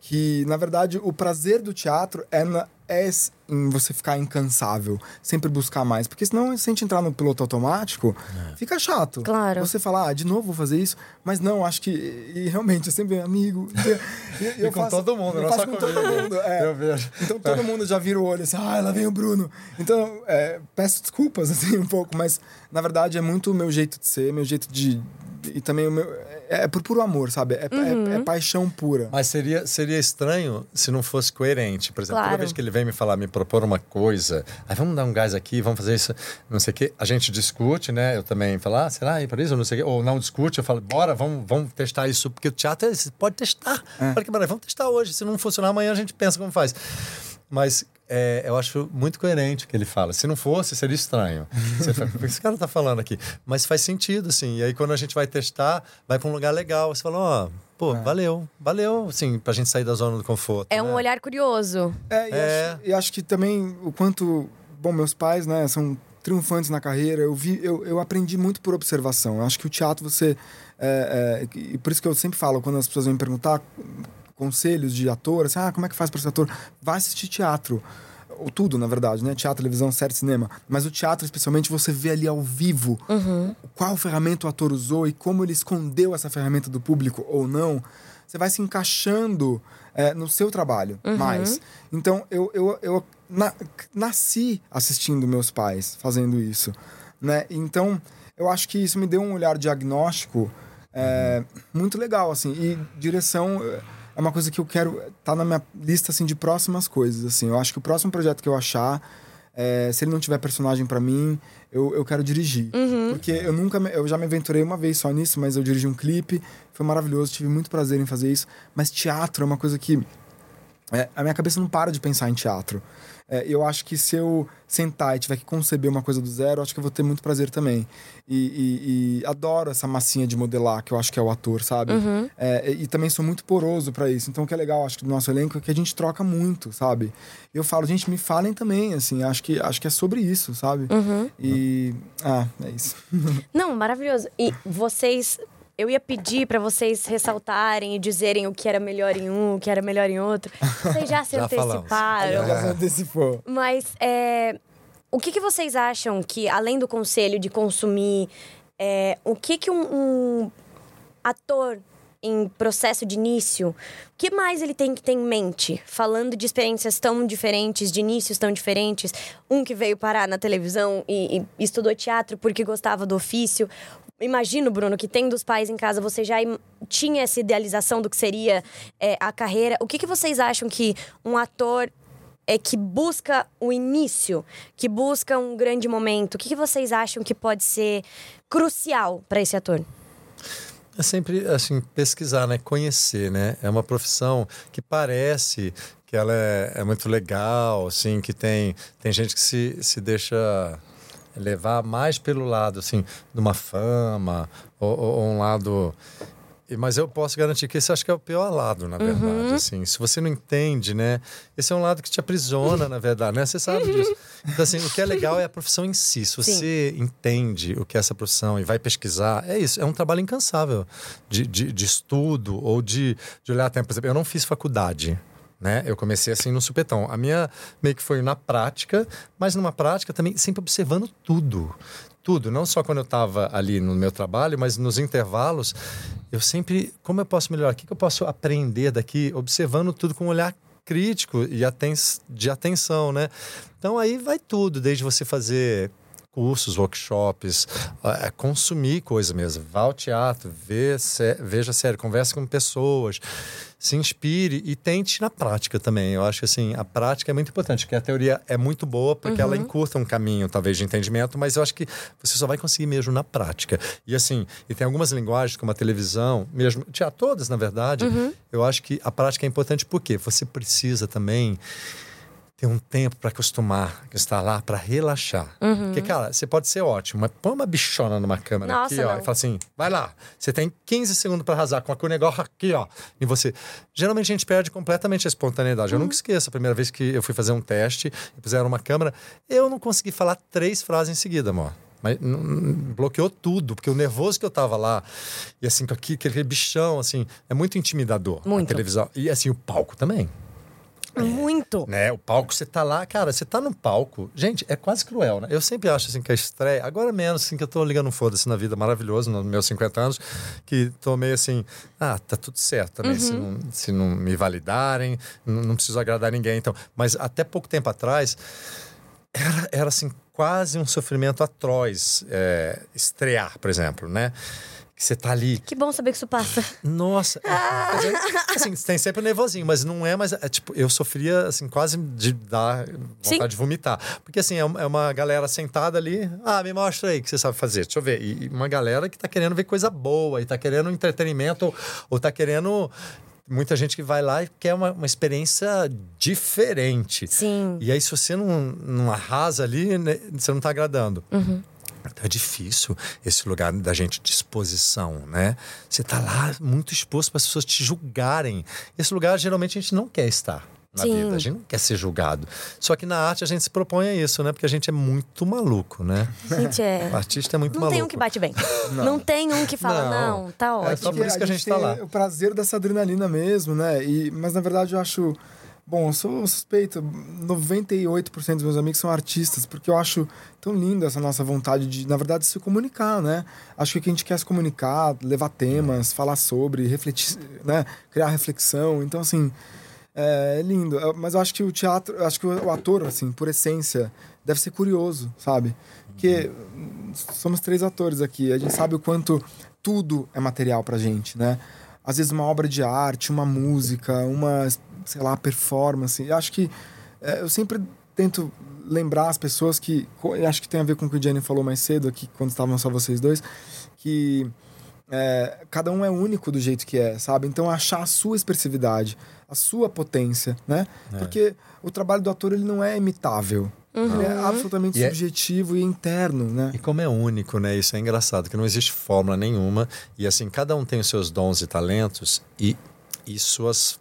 que, na verdade, o prazer do teatro é, na, é em você ficar incansável, sempre buscar mais. Porque senão, se a gente entrar no piloto automático, é. fica chato. Claro. Você falar, ah, de novo vou fazer isso, mas não, acho que. E realmente, eu sempre amigo. E, eu, com faço, todo mundo, não só com todo mundo. É. Eu vejo. Então todo mundo já vira o olho assim, ah, lá vem o Bruno. Então, é, peço desculpas, assim, um pouco, mas na verdade é muito o meu jeito de ser, meu jeito de. E também o meu é, é por puro amor, sabe? É, é uhum. é, é, paixão pura. Mas seria, seria estranho se não fosse coerente. Por exemplo, claro. toda vez que ele vem me falar, me propor uma coisa, aí vamos dar um gás aqui, vamos fazer isso, não sei o quê. A gente discute, né? Eu também falo, ah, será ir para isso? Não sei o quê. Ou não discute, eu falo, bora, vamos, vamos testar isso. Porque o teatro, você pode testar. É. Olha que maravilha, vamos testar hoje. Se não funcionar amanhã, a gente pensa como faz. Mas é, eu acho muito coerente o que ele fala. Se não fosse, seria estranho. Você fala, o que esse cara tá falando aqui? Mas faz sentido, assim. E aí, quando a gente vai testar, vai para um lugar legal. Você fala, ó, oh, pô, é. valeu, valeu, assim, pra gente sair da zona do conforto. É né? um olhar curioso. É, e, é. Acho, e acho que também o quanto. Bom, meus pais, né, são triunfantes na carreira. Eu vi, eu, eu aprendi muito por observação. Eu acho que o teatro você. É, é, e por isso que eu sempre falo, quando as pessoas vêm me perguntar conselhos de ator, assim, ah, como é que faz para ser ator? Vai assistir teatro. Ou tudo, na verdade, né? Teatro, televisão, série, cinema. Mas o teatro, especialmente, você vê ali ao vivo uhum. qual ferramenta o ator usou e como ele escondeu essa ferramenta do público ou não. Você vai se encaixando é, no seu trabalho uhum. mais. Então, eu, eu, eu na, nasci assistindo meus pais fazendo isso. Né? Então, eu acho que isso me deu um olhar diagnóstico é, muito legal, assim. E direção é uma coisa que eu quero tá na minha lista assim de próximas coisas assim. Eu acho que o próximo projeto que eu achar é, se ele não tiver personagem para mim eu, eu quero dirigir. Uhum. porque eu nunca eu já me aventurei uma vez só nisso mas eu dirigi um clipe foi maravilhoso tive muito prazer em fazer isso. Mas teatro é uma coisa que é, a minha cabeça não para de pensar em teatro é, eu acho que se eu sentar e tiver que conceber uma coisa do zero, acho que eu vou ter muito prazer também. E, e, e adoro essa massinha de modelar, que eu acho que é o ator, sabe? Uhum. É, e também sou muito poroso para isso. Então, o que é legal, acho que do nosso elenco é que a gente troca muito, sabe? Eu falo, gente, me falem também, assim, acho que, acho que é sobre isso, sabe? Uhum. E. Ah, é isso. Não, maravilhoso. E vocês eu ia pedir para vocês ressaltarem e dizerem o que era melhor em um, o que era melhor em outro. Vocês já se já anteciparam. Já se antecipou. Mas é, o que, que vocês acham que, além do conselho de consumir, é, o que, que um, um ator em processo de início, o que mais ele tem que ter em mente? Falando de experiências tão diferentes, de inícios tão diferentes. Um que veio parar na televisão e, e estudou teatro porque gostava do ofício imagino, Bruno, que tendo os pais em casa, você já tinha essa idealização do que seria é, a carreira. O que, que vocês acham que um ator é que busca o início, que busca um grande momento? O que, que vocês acham que pode ser crucial para esse ator? É sempre assim pesquisar, né? Conhecer, né? É uma profissão que parece que ela é, é muito legal, assim, que tem tem gente que se, se deixa levar mais pelo lado assim de uma fama ou, ou, um lado mas eu posso garantir que esse acho que é o pior lado, na verdade. Uhum. Assim, se você não entende, né? Esse é um lado que te aprisiona, na verdade, né? Você sabe disso. Então, assim, o que é legal é a profissão em si. Se você Sim. entende o que é essa profissão e vai pesquisar, é isso. É um trabalho incansável de, de, de estudo ou de, de olhar tempo. Por exemplo, eu não fiz faculdade né? Eu comecei assim no supetão. A minha meio que foi na prática, mas numa prática também sempre observando tudo. Tudo, não só quando eu estava ali no meu trabalho, mas nos intervalos, eu sempre, como eu posso melhorar? O que eu posso aprender daqui? Observando tudo com um olhar crítico e aten de atenção, né? Então aí vai tudo, desde você fazer cursos, workshops, consumir coisa mesmo. Vá ao teatro, vê, veja série, converse com pessoas, se inspire e tente na prática também. Eu acho que assim, a prática é muito importante, porque a teoria é muito boa porque uhum. ela encurta um caminho, talvez, de entendimento, mas eu acho que você só vai conseguir mesmo na prática. E assim, e tem algumas linguagens, como a televisão, mesmo, tinha todas, na verdade, uhum. eu acho que a prática é importante porque você precisa também ter um tempo para acostumar, estar lá para relaxar. Uhum. Porque, cara, você pode ser ótimo, mas põe uma bichona numa câmera Nossa, aqui, ó, não. e fala assim: vai lá, você tem 15 segundos para arrasar com aquele negócio aqui, ó, em você. Geralmente a gente perde completamente a espontaneidade. Eu nunca esqueço a primeira vez que eu fui fazer um teste e puseram uma câmera, eu não consegui falar três frases em seguida, amor. Mas bloqueou tudo, porque o nervoso que eu tava lá, e assim, com aquele bichão, assim, é muito intimidador. A Muito. televisão. E assim, o palco também. Muito. Né? O palco, você tá lá, cara, você tá no palco. Gente, é quase cruel, né? Eu sempre acho assim que a estreia, agora menos assim que eu tô ligando um foda-se na vida maravilhoso, nos meus 50 anos, que tô meio assim, ah, tá tudo certo também, se, não, se não me validarem, não, não preciso agradar ninguém, então. Mas até pouco tempo atrás, era, era assim, quase um sofrimento atroz é, estrear, por exemplo, né? Que você tá ali, Que bom saber que isso passa. nossa, é, quer dizer, assim, tem sempre o nervosinho, mas não é mais. É, tipo, eu sofria, assim, quase de dar vontade Sim. de vomitar. Porque, assim, é uma, é uma galera sentada ali. Ah, me mostra aí o que você sabe fazer. Deixa eu ver. E, uma galera que tá querendo ver coisa boa, e tá querendo entretenimento, ou, ou tá querendo. Muita gente que vai lá e quer uma, uma experiência diferente. Sim. E aí, se você não, não arrasa ali, né, você não tá agradando. Uhum. Então é difícil esse lugar da gente de exposição, né? Você tá lá muito exposto para as pessoas te julgarem. Esse lugar geralmente a gente não quer estar na Sim. vida, a gente não quer ser julgado. Só que na arte a gente se propõe a isso, né? Porque a gente é muito maluco, né? Gente, é. O artista é muito Não maluco. tem um que bate bem. Não, tem um que fala, Não. não, tá É ótimo. só por isso que a gente tá tem lá. O prazer dessa adrenalina mesmo, né? E, mas na verdade eu acho. Bom, eu sou suspeito. 98% dos meus amigos são artistas, porque eu acho tão lindo essa nossa vontade de, na verdade, se comunicar, né? Acho que a gente quer se comunicar, levar temas, falar sobre, refletir, né? Criar reflexão. Então, assim, é lindo. Eu- Mas eu acho que o teatro, acho que o ator, assim, por essência, deve ser curioso, sabe? Porque somos três atores aqui, a gente sabe o quanto tudo é material pra gente, né? Às vezes uma obra de arte, uma música, uma, sei lá, performance. Eu acho que é, eu sempre tento lembrar as pessoas que, acho que tem a ver com o que o Jenny falou mais cedo aqui, quando estavam só vocês dois, que é, cada um é único do jeito que é, sabe? Então achar a sua expressividade, a sua potência, né? Porque o trabalho do ator ele não é imitável. Ele é absolutamente E é- subjetivo e interno, né? E como é único, né? Isso é engraçado, que não existe fórmula nenhuma. E assim, cada um tem os seus dons e talentos e, e suas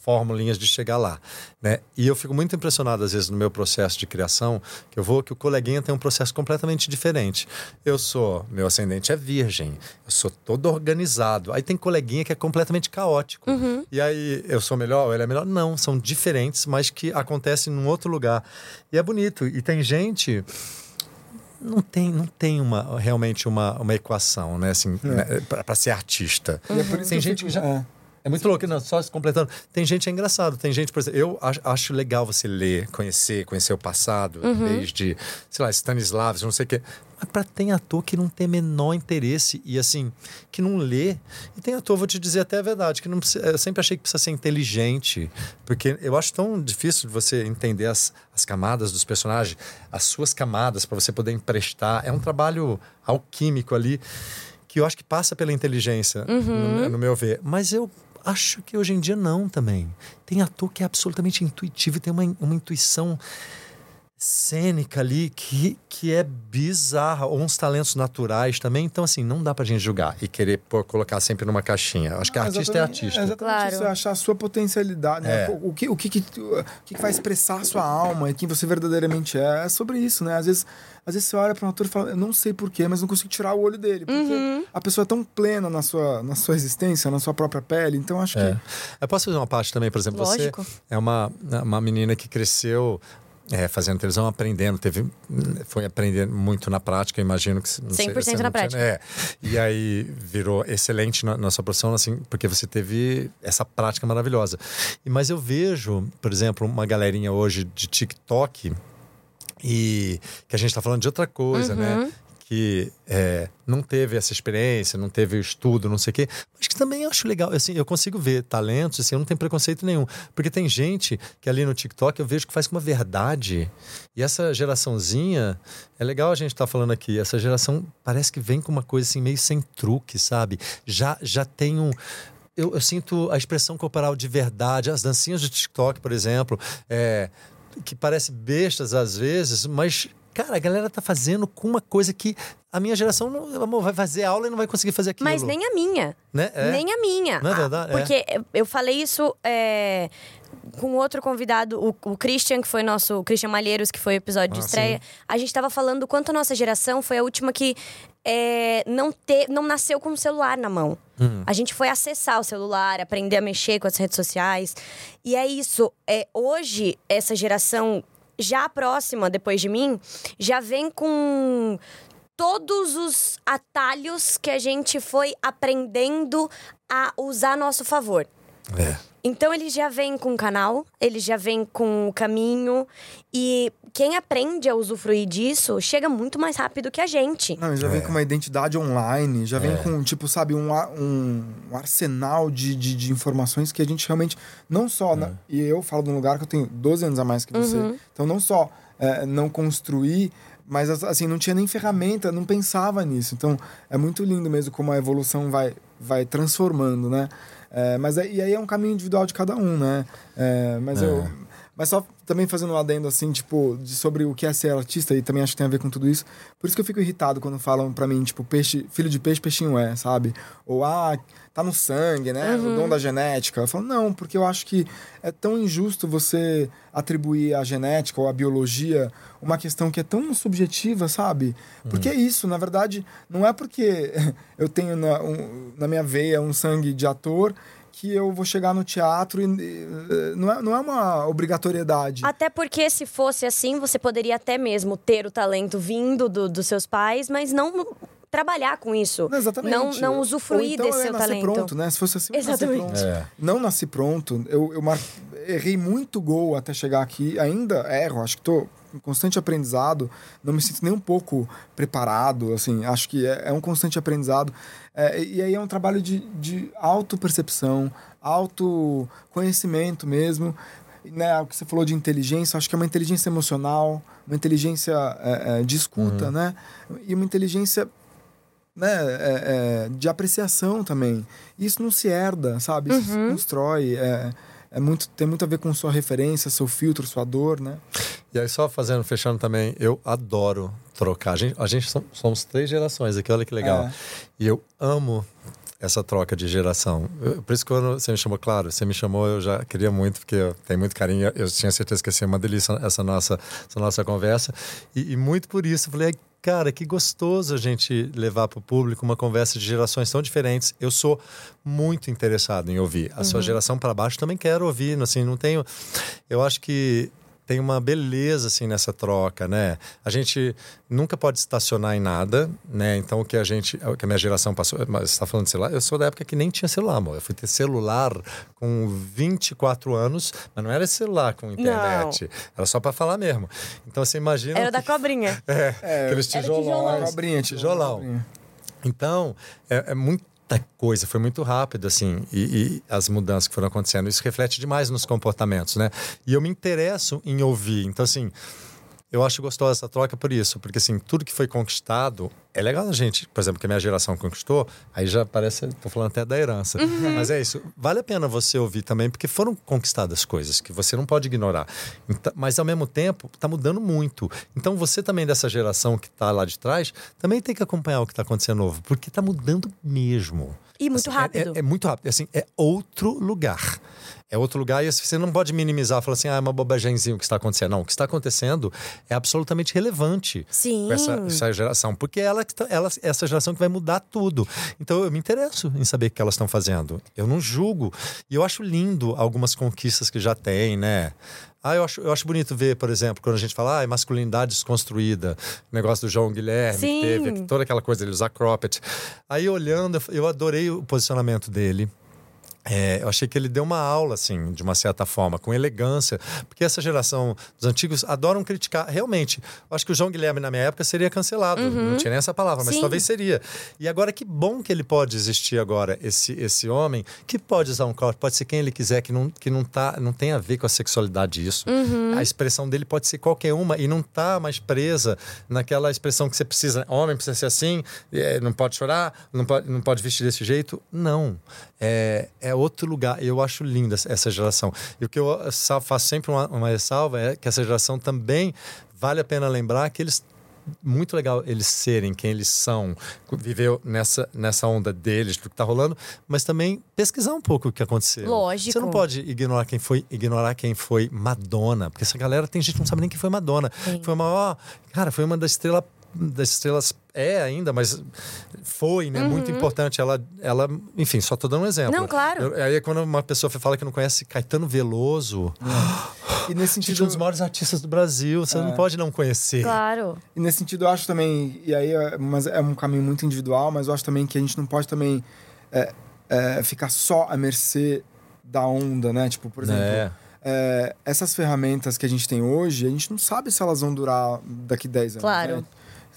formulinhas de chegar lá, né? E eu fico muito impressionado às vezes no meu processo de criação, que eu vou que o coleguinha tem um processo completamente diferente. Eu sou, meu ascendente é virgem, eu sou todo organizado. Aí tem coleguinha que é completamente caótico. E aí eu sou melhor ou ele é melhor? Não, são diferentes, mas que acontecem num outro lugar. E é bonito. E tem gente não tem, não tem uma, realmente uma, uma equação, né? Assim, né, para ser artista. E é por isso Tem gente que já. é. É muito louco, não, só se completando. Tem gente é engraçado, tem gente, por exemplo, eu acho, acho legal você ler, conhecer, conhecer o passado, desde, sei lá, Stanislavski, não sei o quê. Mas pra, tem ator que não tem menor interesse e assim, que não lê. E tem ator, vou te dizer até a verdade, que não precisa, eu sempre achei que precisa ser inteligente, porque eu acho tão difícil de você entender as, as camadas dos personagens, as suas camadas, para você poder emprestar. É um trabalho alquímico ali que eu acho que passa pela inteligência, no, no meu ver. Mas eu acho que hoje em dia não também. Tem ator que é absolutamente intuitivo e tem uma, uma intuição cênica ali que, que é bizarra, ou uns talentos naturais também. Então, assim, não dá pra gente julgar e querer pôr, colocar sempre numa caixinha. Acho que Ah, artista é artista. É exatamente Claro. isso, é achar a sua potencialidade, né? É. O, que, o, que, que, o que que vai expressar a sua alma e quem você verdadeiramente é. É sobre isso, né? Às vezes, às vezes você olha para um ator e fala, eu não sei porquê, mas não consigo tirar o olho dele. Porque a pessoa é tão plena na sua, na sua existência, na sua própria pele. Então, acho É. que... Eu posso fazer uma parte também, por exemplo, Lógico. você é uma, uma menina que cresceu é, fazendo televisão, aprendendo, teve, foi aprendendo muito na prática, imagino que... não sei, 100% você na não tinha- prática. É, e aí virou excelente na, na sua profissão, assim, porque você teve essa prática maravilhosa. E, mas eu vejo, por exemplo, uma galerinha hoje de TikTok e que a gente está falando de outra coisa, né? Que é, não teve essa experiência, não teve o estudo, não sei o quê, mas que também acho legal. Assim, eu consigo ver talentos, assim, eu não tenho preconceito nenhum. Porque tem gente que ali no TikTok eu vejo que faz com uma verdade. E essa geraçãozinha, é legal a gente estar falando aqui, essa geração parece que vem com uma coisa assim meio sem truque, sabe? Já, já tem um eu, eu sinto a expressão corporal de verdade, as dancinhas do TikTok, por exemplo, é, que parece bestas às vezes, mas cara, a galera tá fazendo com uma coisa que a minha geração não, amor, vai fazer aula e não vai conseguir fazer aquilo. Mas nem a minha. Né? É. Nem a minha. Não é verdade? Porque eu falei isso é, com outro convidado, o, o Christian, que foi nosso. O Christian Malheiros, que foi o episódio de Ah, estreia. sim. A gente tava falando do quanto a nossa geração foi a última que é, não, te, não nasceu com o celular na mão. Uhum. A gente foi acessar o celular, aprender a mexer com as redes sociais. E é isso. É, hoje, essa geração já próxima, depois de mim, já vem com todos os atalhos que a gente foi aprendendo a usar a nosso favor. É. Então ele já vem com o canal, ele já vem com o caminho e quem aprende a usufruir disso chega muito mais rápido que a gente. Não, já vem É. com uma identidade online, já vem É. com, tipo, sabe, um, um, um arsenal de, de, de informações que a gente realmente. Não só. né, e eu falo de um lugar que eu tenho 12 anos a mais que você. Uhum. Então, não só é, não construir, mas assim, não tinha nem ferramenta, não pensava nisso. Então, é muito lindo mesmo como a evolução vai, vai transformando, né? É, mas é- e aí é um caminho individual de cada um, né? É, mas É. eu. Mas só também fazendo um adendo, assim, tipo, de- sobre o que é ser artista, e também acho que tem a ver com tudo isso. Por isso que eu fico irritado quando falam pra mim, tipo, peixe, filho de peixe, peixinho é, sabe? Ou, ah, tá no sangue, né? O dom da genética. Eu falo, não, porque eu acho que é tão injusto você atribuir à genética ou à biologia uma questão que é tão subjetiva, sabe? Porque é isso, na verdade, não é porque eu tenho na, um- na minha veia um sangue de ator que eu vou chegar no teatro e eh, não é, não é uma obrigatoriedade. Até porque se fosse assim, você poderia até mesmo ter o talento vindo do- dos seus pais, mas não trabalhar com isso. Não, exatamente. Não, não usufruir então desse eu ia seu nascer talento. pronto, né? Se fosse assim, nascer Exatamente. pronto. É. Não nasci pronto. Eu, eu mar- errei muito gol até chegar aqui. Ainda erro. Acho que tô em constante aprendizado. Não me sinto nem um pouco preparado. Assim, acho que é, é um constante aprendizado. É, e aí é um trabalho de, de autopercepção, autoconhecimento mesmo. Né, o que você falou de inteligência, acho que é uma inteligência emocional, uma inteligência é, é, de escuta, né? E uma inteligência né, é, é, de apreciação também. Isso não se herda, sabe? Isso se constrói. É, é muito, tem muito a ver com sua referência, seu filtro, sua dor, né? E aí, só fazendo, fechando também, eu adoro trocar. A gente, a gente som- somos três gerações aqui, olha que legal. É. E eu amo essa troca de geração. Eu- por isso que quando você me chamou, claro, você me chamou, eu já queria muito, porque eu tenho muito carinho. Eu tinha certeza que ia ser uma delícia essa nossa, essa nossa conversa. E, e muito por isso, eu falei, "Ai, cara, que gostoso a gente levar para o público uma conversa de gerações tão diferentes. Eu sou muito interessado em ouvir. A sua geração para baixo também quero ouvir, assim, não tenho... Eu acho que tem uma beleza assim nessa troca, né? A gente nunca pode estacionar em nada, né? Então o que a gente, o que a minha geração passou, mas você está falando de celular, eu sou da época que nem tinha celular, amor. Eu fui ter celular com 24 anos, mas não era celular com internet, era só para falar mesmo. Então você imagina Era o da que- cobrinha. é, aqueles Era tijolões, tijolão. Cobrinha, tijolão. cobrinha. Então, é, é muita coisa, foi muito rápido, assim, e, e as mudanças que foram acontecendo. Isso reflete demais nos comportamentos, né? E eu me interesso em ouvir. Então, assim, eu acho gostosa essa troca por isso, porque, assim, tudo que foi conquistado é legal a gente, por exemplo, que a minha geração conquistou, aí já parece, tô falando até da herança. Mas é isso, vale a pena você ouvir também, porque foram conquistadas coisas que você não pode ignorar. Então, mas, ao mesmo tempo, tá mudando muito. Então, você também dessa geração que tá lá de trás, também tem que acompanhar o que tá acontecendo novo, porque tá mudando mesmo. E muito Assim, é- rápido. É, é muito rápido. Assim, é outro lugar. É outro lugar e você não pode minimizar, falar assim, ah, é uma bobagemzinha o que está acontecendo. Não, o que está acontecendo é absolutamente relevante Sim. com essa, essa geração, porque ela, tá- ela, essa geração que vai mudar tudo. Então eu me interesso em saber o que elas estão fazendo. Eu não julgo. E eu acho lindo algumas conquistas que já tem, né? Ah, eu acho, eu acho bonito ver, por exemplo, quando a gente fala, ah, é masculinidade desconstruída, o negócio do João Guilherme, Sim. que teve toda aquela coisa dele usar cropped. Aí olhando, eu adorei o posicionamento dele. É, eu achei que ele deu uma aula, assim, de uma certa forma, com elegância, porque essa geração dos antigos adoram criticar. Realmente, eu acho que o João Guilherme, na minha época, seria cancelado. Não tinha nem essa palavra, mas Sim. talvez seria. E agora, que bom que ele pode existir agora, esse, esse homem, que pode usar um corte, pode ser quem ele quiser, que não, que não, tá, não tem a ver com a sexualidade isso. A expressão dele pode ser qualquer uma e não tá mais presa naquela expressão que você precisa. Homem precisa ser assim, é, não pode chorar, não pode, não pode vestir desse jeito. Não. É é outro lugar. Eu acho linda essa geração. E o que eu faço sempre uma, uma ressalva é que essa geração também vale a pena lembrar que eles muito legal eles serem quem eles são, viveu nessa, nessa onda deles, do que está rolando, mas também pesquisar um pouco o que aconteceu. Lógico. Você não pode ignorar quem foi, ignorar quem foi Madonna, porque essa galera tem gente que não sabe nem quem foi Madonna. Sim. Foi uma, ó, cara, foi uma das estrelas das estrelas é ainda, mas foi, né? Uhum. Muito importante. Ela, ela, enfim, só tô dando um exemplo. Não, claro. Eu, aí quando uma pessoa fala que não conhece Caetano Veloso. E nesse sentido. um dos maiores artistas do Brasil, você é. não pode não conhecer. Claro. E nesse sentido, eu acho também. E aí, é, mas é um caminho muito individual, mas eu acho também que a gente não pode também é, é, ficar só à mercê da onda, né? Tipo, por exemplo. É. É, essas ferramentas que a gente tem hoje, a gente não sabe se elas vão durar daqui 10 anos. Claro. Né?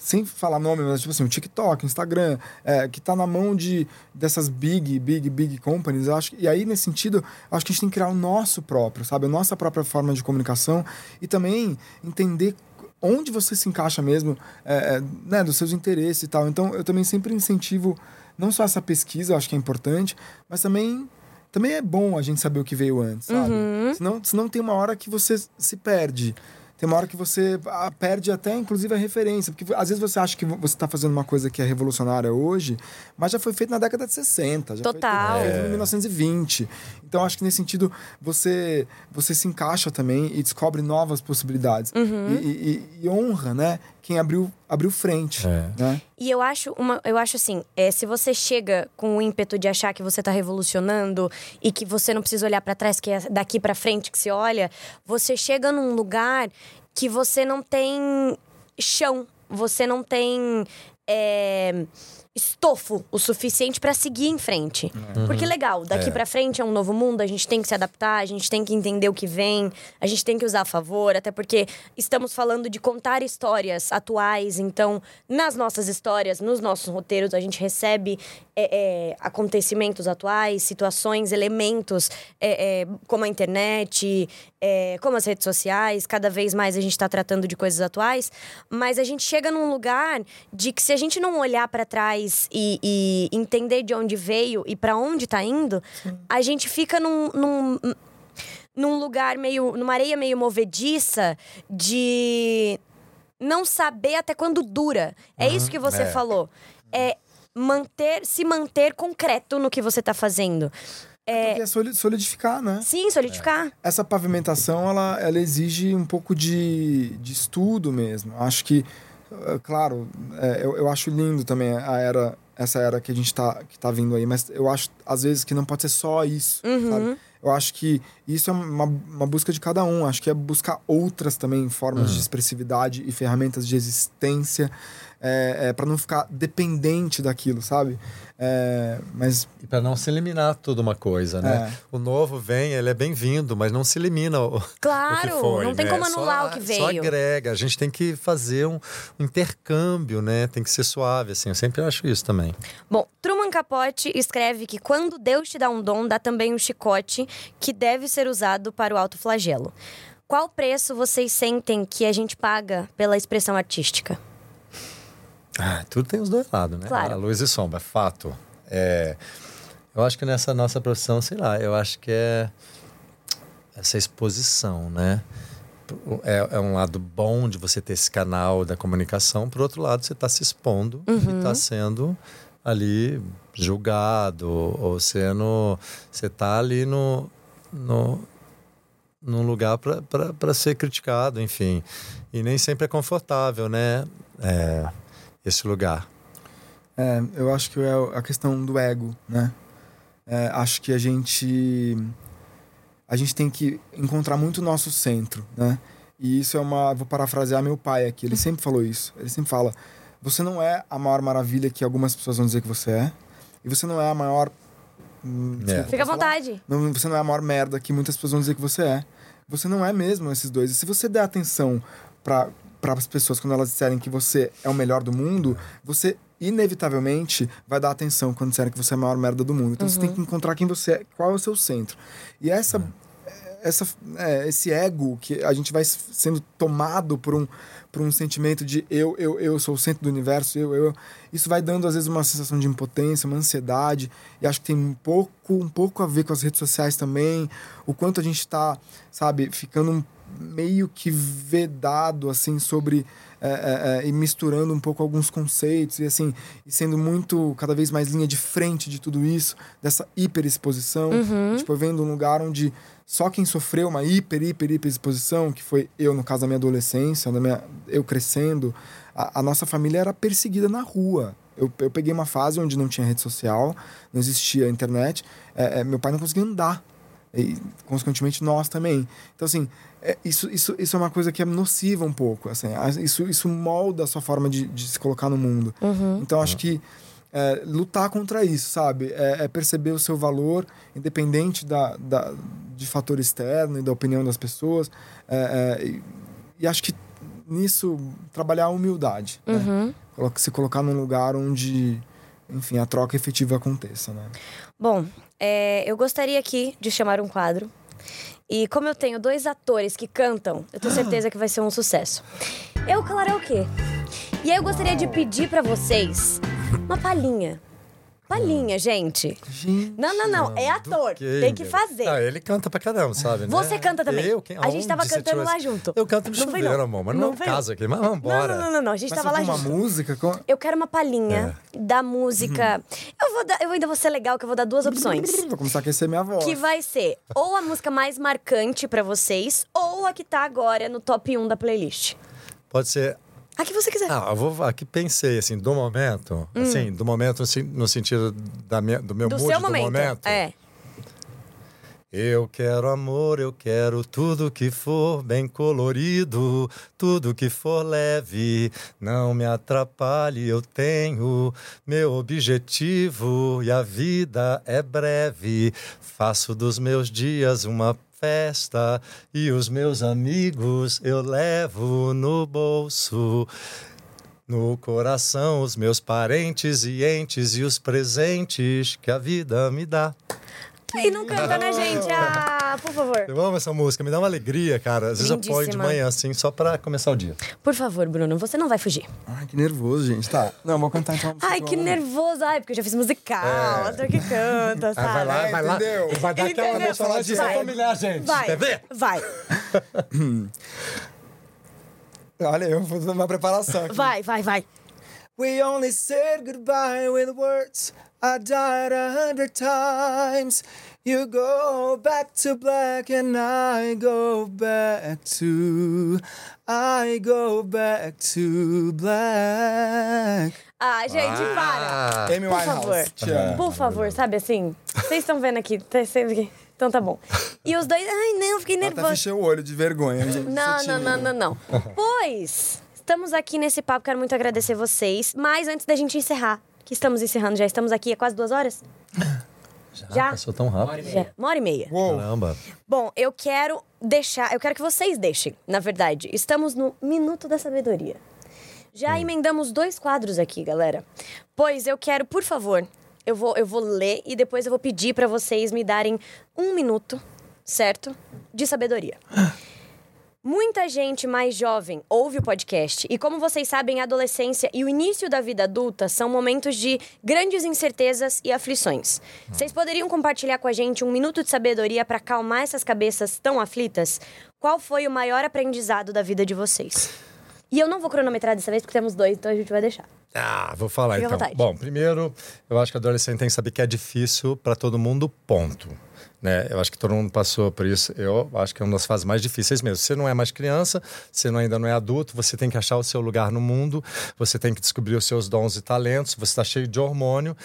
Sem falar nome, mas tipo assim, o TikTok, Instagram, é, que está na mão de dessas big, big, big companies, eu acho, e aí nesse sentido, acho que a gente tem que criar o nosso próprio, sabe? A nossa própria forma de comunicação e também entender onde você se encaixa mesmo, é, é, né, dos seus interesses e tal. Então, eu também sempre incentivo não só essa pesquisa, eu acho que é importante, mas também também é bom a gente saber o que veio antes, sabe? Uhum. Senão, senão tem uma hora que você se perde tem uma hora que você ah, perde até, inclusive, a referência. Porque às vezes você acha que você está fazendo uma coisa que é revolucionária hoje, mas já foi feita na década de 60. Já Total. Foi feito, em 1920. Então, acho que nesse sentido, você, você se encaixa também e descobre novas possibilidades. Uhum. E, e, e, honra, né? Quem abriu, abriu frente. É. Né? E eu acho, uma, eu acho assim, é, se você chega com o ímpeto de achar que você está revolucionando e que você não precisa olhar para trás, que é daqui para frente que se olha, você chega num lugar que você não tem chão, você não tem. É, estofo o suficiente para seguir em frente. Uhum. Porque legal, daqui é. para frente é um novo mundo, a gente tem que se adaptar, a gente tem que entender o que vem, a gente tem que usar a favor, até porque estamos falando de contar histórias atuais, então nas nossas histórias, nos nossos roteiros, a gente recebe é, é, acontecimentos atuais, situações, elementos é, é como a internet, é, como as redes sociais, cada vez mais a gente está tratando de coisas atuais, mas a gente chega num lugar de que se a gente não olhar para trás e, e, entender de onde veio e para onde está indo, Sim. a gente fica num, num, num lugar meio. numa areia meio movediça de não saber até quando dura. É uhum, isso que você é. falou. É manter, se manter concreto no que você está fazendo. É... é solidificar, né? Sim, solidificar. É. Essa pavimentação, ela, ela exige um pouco de, de estudo mesmo. Acho que, claro, é, eu, eu acho lindo também a era, essa era que a gente tá, que tá vindo aí, mas eu acho, às vezes, que não pode ser só isso, uhum. sabe? Eu acho que isso é uma, uma busca de cada um. Acho que é buscar outras também formas uhum. de expressividade e ferramentas de existência é, é para não ficar dependente daquilo, sabe? É, mas e para não se eliminar toda uma coisa, né? É. O novo vem, ele é bem-vindo, mas não se elimina o, claro, o que foi, não tem né? como anular só, o que veio. Só agrega. A gente tem que fazer um, um, intercâmbio, né? Tem que ser suave, assim. Eu sempre acho isso também. Bom, Truman Capote escreve que quando Deus te dá um dom, dá também um chicote que deve ser usado para o alto flagelo. Qual preço vocês sentem que a gente paga pela expressão artística? Ah, tudo tem os dois lados, né? Claro. A luz e sombra, fato. É, eu acho que nessa nossa profissão, sei lá, eu acho que é essa exposição, né? É, é um lado bom de você ter esse canal da comunicação, por outro lado, você está se expondo uhum. e está sendo ali julgado, ou sendo. Você está ali no, no, num lugar para ser criticado, enfim. E nem sempre é confortável, né? É, esse lugar? É, eu acho que é a questão do ego, né? É, acho que a gente a gente tem que encontrar muito o nosso centro, né? E isso é uma, vou parafrasear meu pai aqui, ele sempre falou isso. Ele sempre fala: você não é a maior maravilha que algumas pessoas vão dizer que você é, e você não é a maior hum, é. Fica à vontade. Não, você não é a maior merda que muitas pessoas vão dizer que você é. Você não é mesmo esses dois. E se você der atenção para para as pessoas quando elas disserem que você é o melhor do mundo, você inevitavelmente vai dar atenção quando disserem que você é a maior merda do mundo. Então uhum. você tem uhum. que encontrar quem você é, qual é o seu centro. E essa essa, é, esse ego que a gente vai sendo tomado por um, por um sentimento de eu, eu, eu sou o centro do universo, eu, eu. Isso vai dando, às vezes, uma sensação de impotência, uma ansiedade. E acho que tem um pouco, um pouco a ver com as redes sociais também. O quanto a gente está, sabe, ficando meio que vedado, assim, sobre é, é, é, e misturando um pouco alguns conceitos e assim e sendo muito cada vez mais linha de frente de tudo isso dessa hiperexposição. Uhum. tipo eu vendo um lugar onde só quem sofreu uma hiper hiper hiper exposição que foi eu no caso da minha adolescência da minha, eu crescendo a, a nossa família era perseguida na rua. Eu, eu peguei uma fase onde não tinha rede social não existia internet é, é, meu pai não conseguia andar e consequentemente nós também então assim é, isso, isso, isso é uma coisa que é nociva um pouco. Assim, isso, isso molda a sua forma de, de se colocar no mundo. Uhum. Então, acho que é, lutar contra isso, sabe? É, é, perceber o seu valor, independente da, da, de fator externo e da opinião das pessoas. É, é e, e, acho que nisso, trabalhar a humildade. Né? Uhum. Né? Se colocar num lugar onde, enfim, a troca efetiva aconteça, né? Bom, é, eu gostaria aqui de chamar um quadro e como eu tenho dois atores que cantam, eu tenho certeza que vai ser um sucesso. Eu karaokê. E aí eu gostaria de pedir para vocês uma palhinha palhinha, gente. Gente. Não, não, não. É ator. Que, Tem que fazer. Não, ele canta pra caramba, sabe? Né? Você canta também. Eu, quem, a gente tava cantando lá junto. Eu canto no não chuveiro, não. amor, mas não, não casa aqui. Mas vambora. Não, não, não, não. A gente mas tava lá uma junto. música? Com... Eu quero uma palhinha é. da música. Uhum. Eu, vou dar, eu ainda vou ser legal, que eu vou dar duas opções. Vou começar a aquecer minha voz. Que vai ser ou a música mais marcante pra vocês, ou a que tá agora no top 1 da playlist. Pode ser a que você quiser. Ah, eu vou aqui pensei assim, do momento, hum. assim, do momento no sentido da minha, do meu do mood seu do momento. momento. É. Eu quero amor, eu quero tudo que for bem colorido, tudo que for leve, não me atrapalhe, eu tenho meu objetivo e a vida é breve. Faço dos meus dias uma festa e os meus amigos eu levo no bolso. No coração, os meus parentes e entes e os presentes que a vida me dá. E não canta, né, gente? Ah, por favor. Eu amo essa música, me dá uma alegria, cara. Às vezes eu ponho de manhã, assim, só pra começar o dia. Por favor, Bruno, você não vai fugir. Ai, que nervoso, gente. Tá. Não, vou cantar então. Ai, que nervoso. Ai, porque eu já fiz musical, é. ator que canta, sabe? Ah, vai lá, vai lá. Entendeu? Vai dar aquela vez falar disso pra humilhar a gente. Vai. Quer ver? Vai. Olha, eu vou fazer uma preparação aqui. Vai, vai, vai. We only said goodbye with words. I died a hundred times. You go back to black and I go back to I go back to black. Ah, gente, ah. para. Amy Por favor. Por favor, sabe assim? Vocês estão vendo aqui, tá Então tá bom. E os dois, ai não, fiquei nervosa. Até fechei o olho de vergonha, gente. Não, não, não, não, não. Pois, estamos aqui nesse papo, quero muito agradecer vocês. Mas antes da gente encerrar, que estamos encerrando já, estamos aqui há quase duas horas. Já, Já? passou tão rápido. Já. Uma hora e meia. Uou. Caramba. Bom, eu quero deixar, eu quero que vocês deixem, na verdade. Estamos no Minuto da Sabedoria. Já hum. emendamos dois quadros aqui, galera. Pois eu quero, por favor, eu vou, eu vou ler e depois eu vou pedir para vocês me darem um minuto, certo? De sabedoria. Muita gente mais jovem ouve o podcast e, como vocês sabem, a adolescência e o início da vida adulta são momentos de grandes incertezas e aflições. Vocês poderiam compartilhar com a gente um minuto de sabedoria para acalmar essas cabeças tão aflitas? Qual foi o maior aprendizado da vida de vocês? E eu não vou cronometrar dessa vez porque temos dois, então a gente vai deixar. Ah, vou falar Fique então. Bom, primeiro, eu acho que a adolescente tem que saber que é difícil para todo mundo, ponto. Né? Eu acho que todo mundo passou por isso. Eu acho que é uma das fases mais difíceis mesmo. Você não é mais criança, você não, ainda não é adulto, você tem que achar o seu lugar no mundo, você tem que descobrir os seus dons e talentos, você está cheio de hormônio.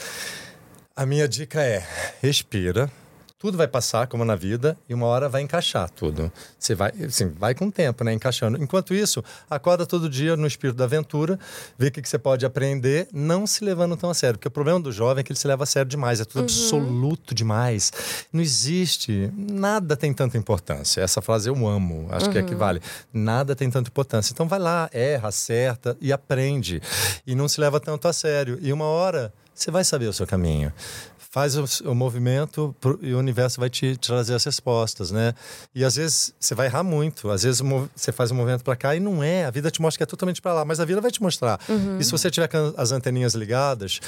A minha dica é: respira tudo vai passar, como na vida, e uma hora vai encaixar tudo. Você vai, assim, vai com o tempo, né? Encaixando. Enquanto isso, acorda todo dia no espírito da aventura, vê o que, que você pode aprender, não se levando tão a sério. Porque o problema do jovem é que ele se leva a sério demais, é tudo uhum. absoluto demais. Não existe, nada tem tanta importância. Essa frase eu amo, acho uhum. que equivale. Nada tem tanta importância. Então vai lá, erra, acerta e aprende. E não se leva tanto a sério. E uma hora você vai saber o seu caminho faz o, o movimento pro, e o universo vai te, te trazer as respostas, né? E às vezes você vai errar muito, às vezes você faz um movimento para cá e não é, a vida te mostra que é totalmente para lá, mas a vida vai te mostrar. Uhum. E se você tiver com as anteninhas ligadas,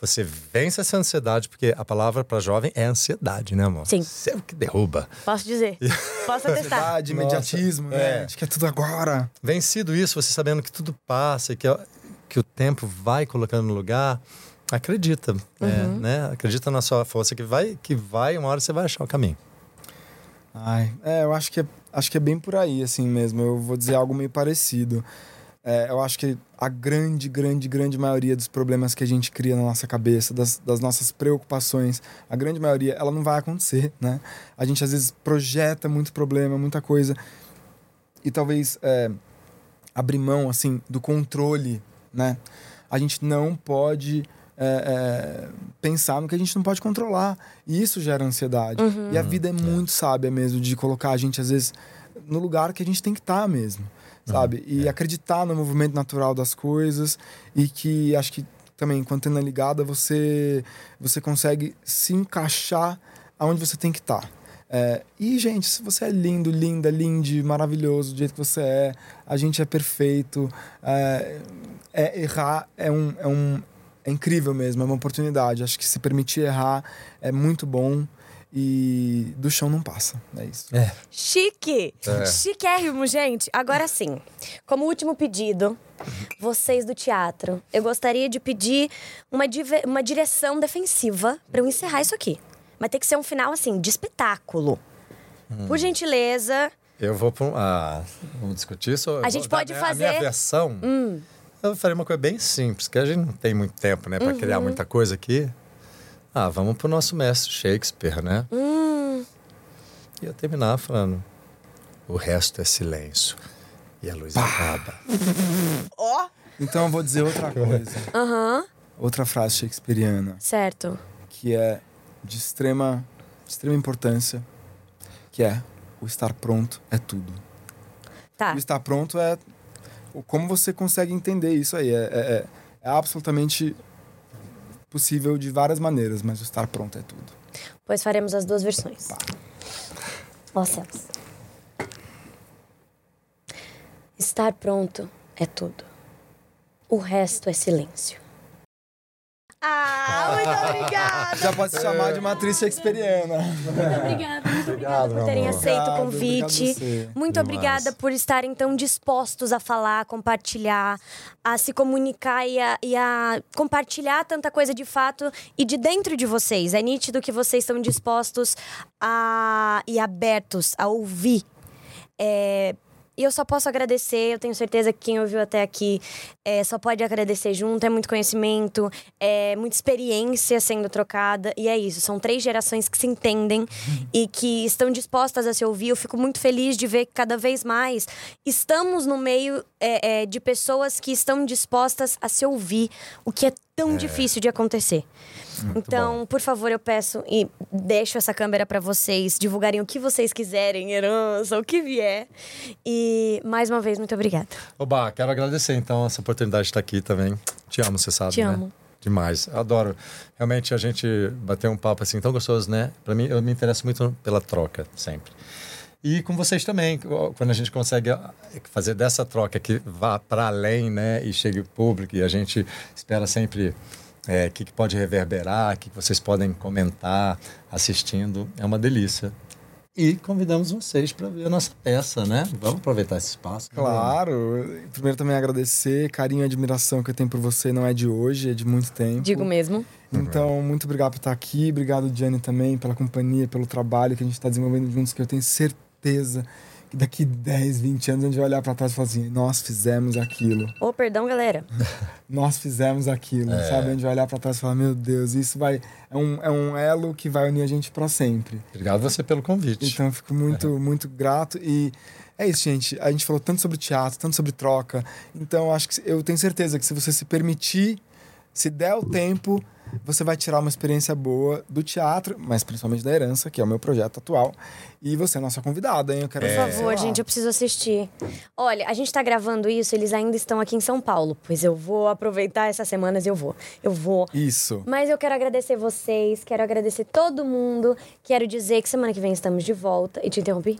você vence essa ansiedade, porque a palavra para jovem é ansiedade, né, amor? Sim. Isso é o que derruba. Posso dizer. Posso atestar. Ansiedade, imediatismo, Nossa, né? É. Acho que é tudo agora. Vencido isso, você sabendo que tudo passa e que, que o tempo vai colocando no lugar Acredita, é, uhum. é, né? Acredita na sua força que vai, que vai, uma hora você vai achar o caminho. Ai, é, eu acho que é, acho que é bem por aí, assim mesmo. Eu vou dizer algo meio parecido. É, eu acho que a grande, grande, grande maioria dos problemas que a gente cria na nossa cabeça, das, das nossas preocupações, a grande maioria, ela não vai acontecer, né? A gente às vezes projeta muito problema, muita coisa, e talvez é, abrir mão, assim, do controle, né? A gente não pode é, é, pensar no que a gente não pode controlar. E isso gera ansiedade. Uhum. E a vida é muito sábia mesmo de colocar a gente, às vezes, no lugar que a gente tem que estar tá mesmo. Sabe? Uhum. E é. acreditar no movimento natural das coisas e que acho que também, com a antena ligada, você, você consegue se encaixar aonde você tem que estar. Tá. É, e, gente, se você é lindo, linda, linde, maravilhoso do jeito que você é, a gente é perfeito. É, é errar é um, é um, é incrível mesmo, é uma oportunidade. Acho que se permitir errar é muito bom e do chão não passa. É isso. É. Chique! É. Chiquérrimo, gente. Agora sim, como último pedido, vocês do teatro, eu gostaria de pedir uma, uma direção defensiva para eu encerrar isso aqui. Mas tem que ser um final, assim, de espetáculo. Hum. Por gentileza. Eu vou para um. Ah, vamos discutir isso? A gente pode fazer. A minha versão. Hum. Eu faria uma coisa bem simples, que a gente não tem muito tempo, né, para uhum. criar muita coisa aqui. Ah, vamos pro nosso mestre Shakespeare, né? Hum. E eu terminar falando: o resto é silêncio. E a luz Pá. acaba. Ó! oh. Então eu vou dizer outra coisa. Aham. Uhum. Outra frase shakespeariana. Certo. Que é de extrema, de extrema importância, que é o estar pronto é tudo. Tá. O estar pronto é como você consegue entender isso aí? É, é, é, é absolutamente possível de várias maneiras, mas o estar pronto é tudo. Pois faremos as duas versões. Ó céus. Estar pronto é tudo. O resto é silêncio. Ah, muito obrigada! Já pode se chamar de uma atriz shakespeariana. Muito obrigada, muito obrigada por terem aceito o convite. Muito obrigada por estarem tão dispostos a falar, a compartilhar, a se comunicar e a, e a compartilhar tanta coisa de fato e de dentro de vocês. É nítido que vocês estão dispostos a, e abertos a ouvir. É, e eu só posso agradecer, eu tenho certeza que quem ouviu até aqui é, só pode agradecer junto. É muito conhecimento, é muita experiência sendo trocada. E é isso, são três gerações que se entendem e que estão dispostas a se ouvir. Eu fico muito feliz de ver que cada vez mais estamos no meio é, é, de pessoas que estão dispostas a se ouvir, o que é tão é. difícil de acontecer. Muito então, bom. por favor, eu peço e deixo essa câmera para vocês divulgarem o que vocês quiserem, herança, o que vier. E mais uma vez, muito obrigada. Oba, quero agradecer então essa oportunidade de estar aqui também. Te amo, você sabe. Te né? amo. Demais. Adoro. Realmente a gente bater um papo assim tão gostoso, né? Para mim, eu me interesso muito pela troca, sempre. E com vocês também, quando a gente consegue fazer dessa troca que vá para além, né, e chegue ao público, e a gente espera sempre é, o que, que pode reverberar, o que, que vocês podem comentar assistindo. É uma delícia. E convidamos vocês para ver a nossa peça, né? Vamos aproveitar esse espaço. Claro. Primeiro também agradecer, carinho e admiração que eu tenho por você não é de hoje, é de muito tempo. Digo mesmo. Então, muito obrigado por estar aqui. Obrigado, Diane, também, pela companhia, pelo trabalho que a gente está desenvolvendo juntos, que eu tenho certeza que daqui 10, 20 anos a gente vai olhar para trás e falar assim: nós fizemos aquilo. Ô, oh, perdão, galera. nós fizemos aquilo, é. sabe? A gente vai olhar para trás e falar: meu Deus, isso vai. É um, é um elo que vai unir a gente para sempre. Obrigado você pelo convite. Então, eu fico muito, é. muito grato. E é isso, gente. A gente falou tanto sobre teatro, tanto sobre troca. Então, acho que eu tenho certeza que se você se permitir, se der o tempo você vai tirar uma experiência boa do teatro, mas principalmente da herança, que é o meu projeto atual. E você é nossa convidada, hein? Eu quero Por favor, gente, eu preciso assistir. Olha, a gente tá gravando isso, eles ainda estão aqui em São Paulo. Pois eu vou aproveitar essas semanas e eu vou. Eu vou. Isso. Mas eu quero agradecer vocês, quero agradecer todo mundo. Quero dizer que semana que vem estamos de volta. E te interrompi?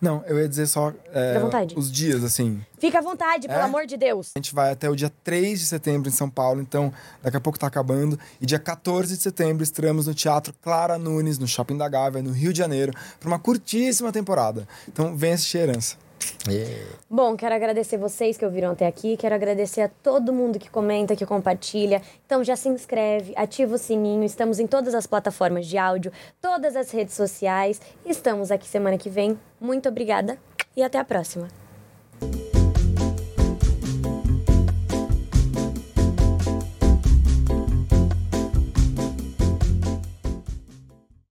Não, eu ia dizer só é, Fica à vontade. os dias, assim. Fica à vontade, pelo É? amor de Deus. A gente vai até o dia 3 de setembro em São Paulo, então daqui a pouco tá acabando. E dia 14 de setembro estreamos no Teatro Clara Nunes, no Shopping da Gávea, no Rio de Janeiro, para uma curtíssima temporada. Então vem assistir a Herança. Bom, quero agradecer vocês que ouviram até aqui. Quero agradecer a todo mundo que comenta, que compartilha. Então já se inscreve, ativa o sininho. Estamos em todas as plataformas de áudio, todas as redes sociais. Estamos aqui semana que vem. Muito obrigada e até a próxima.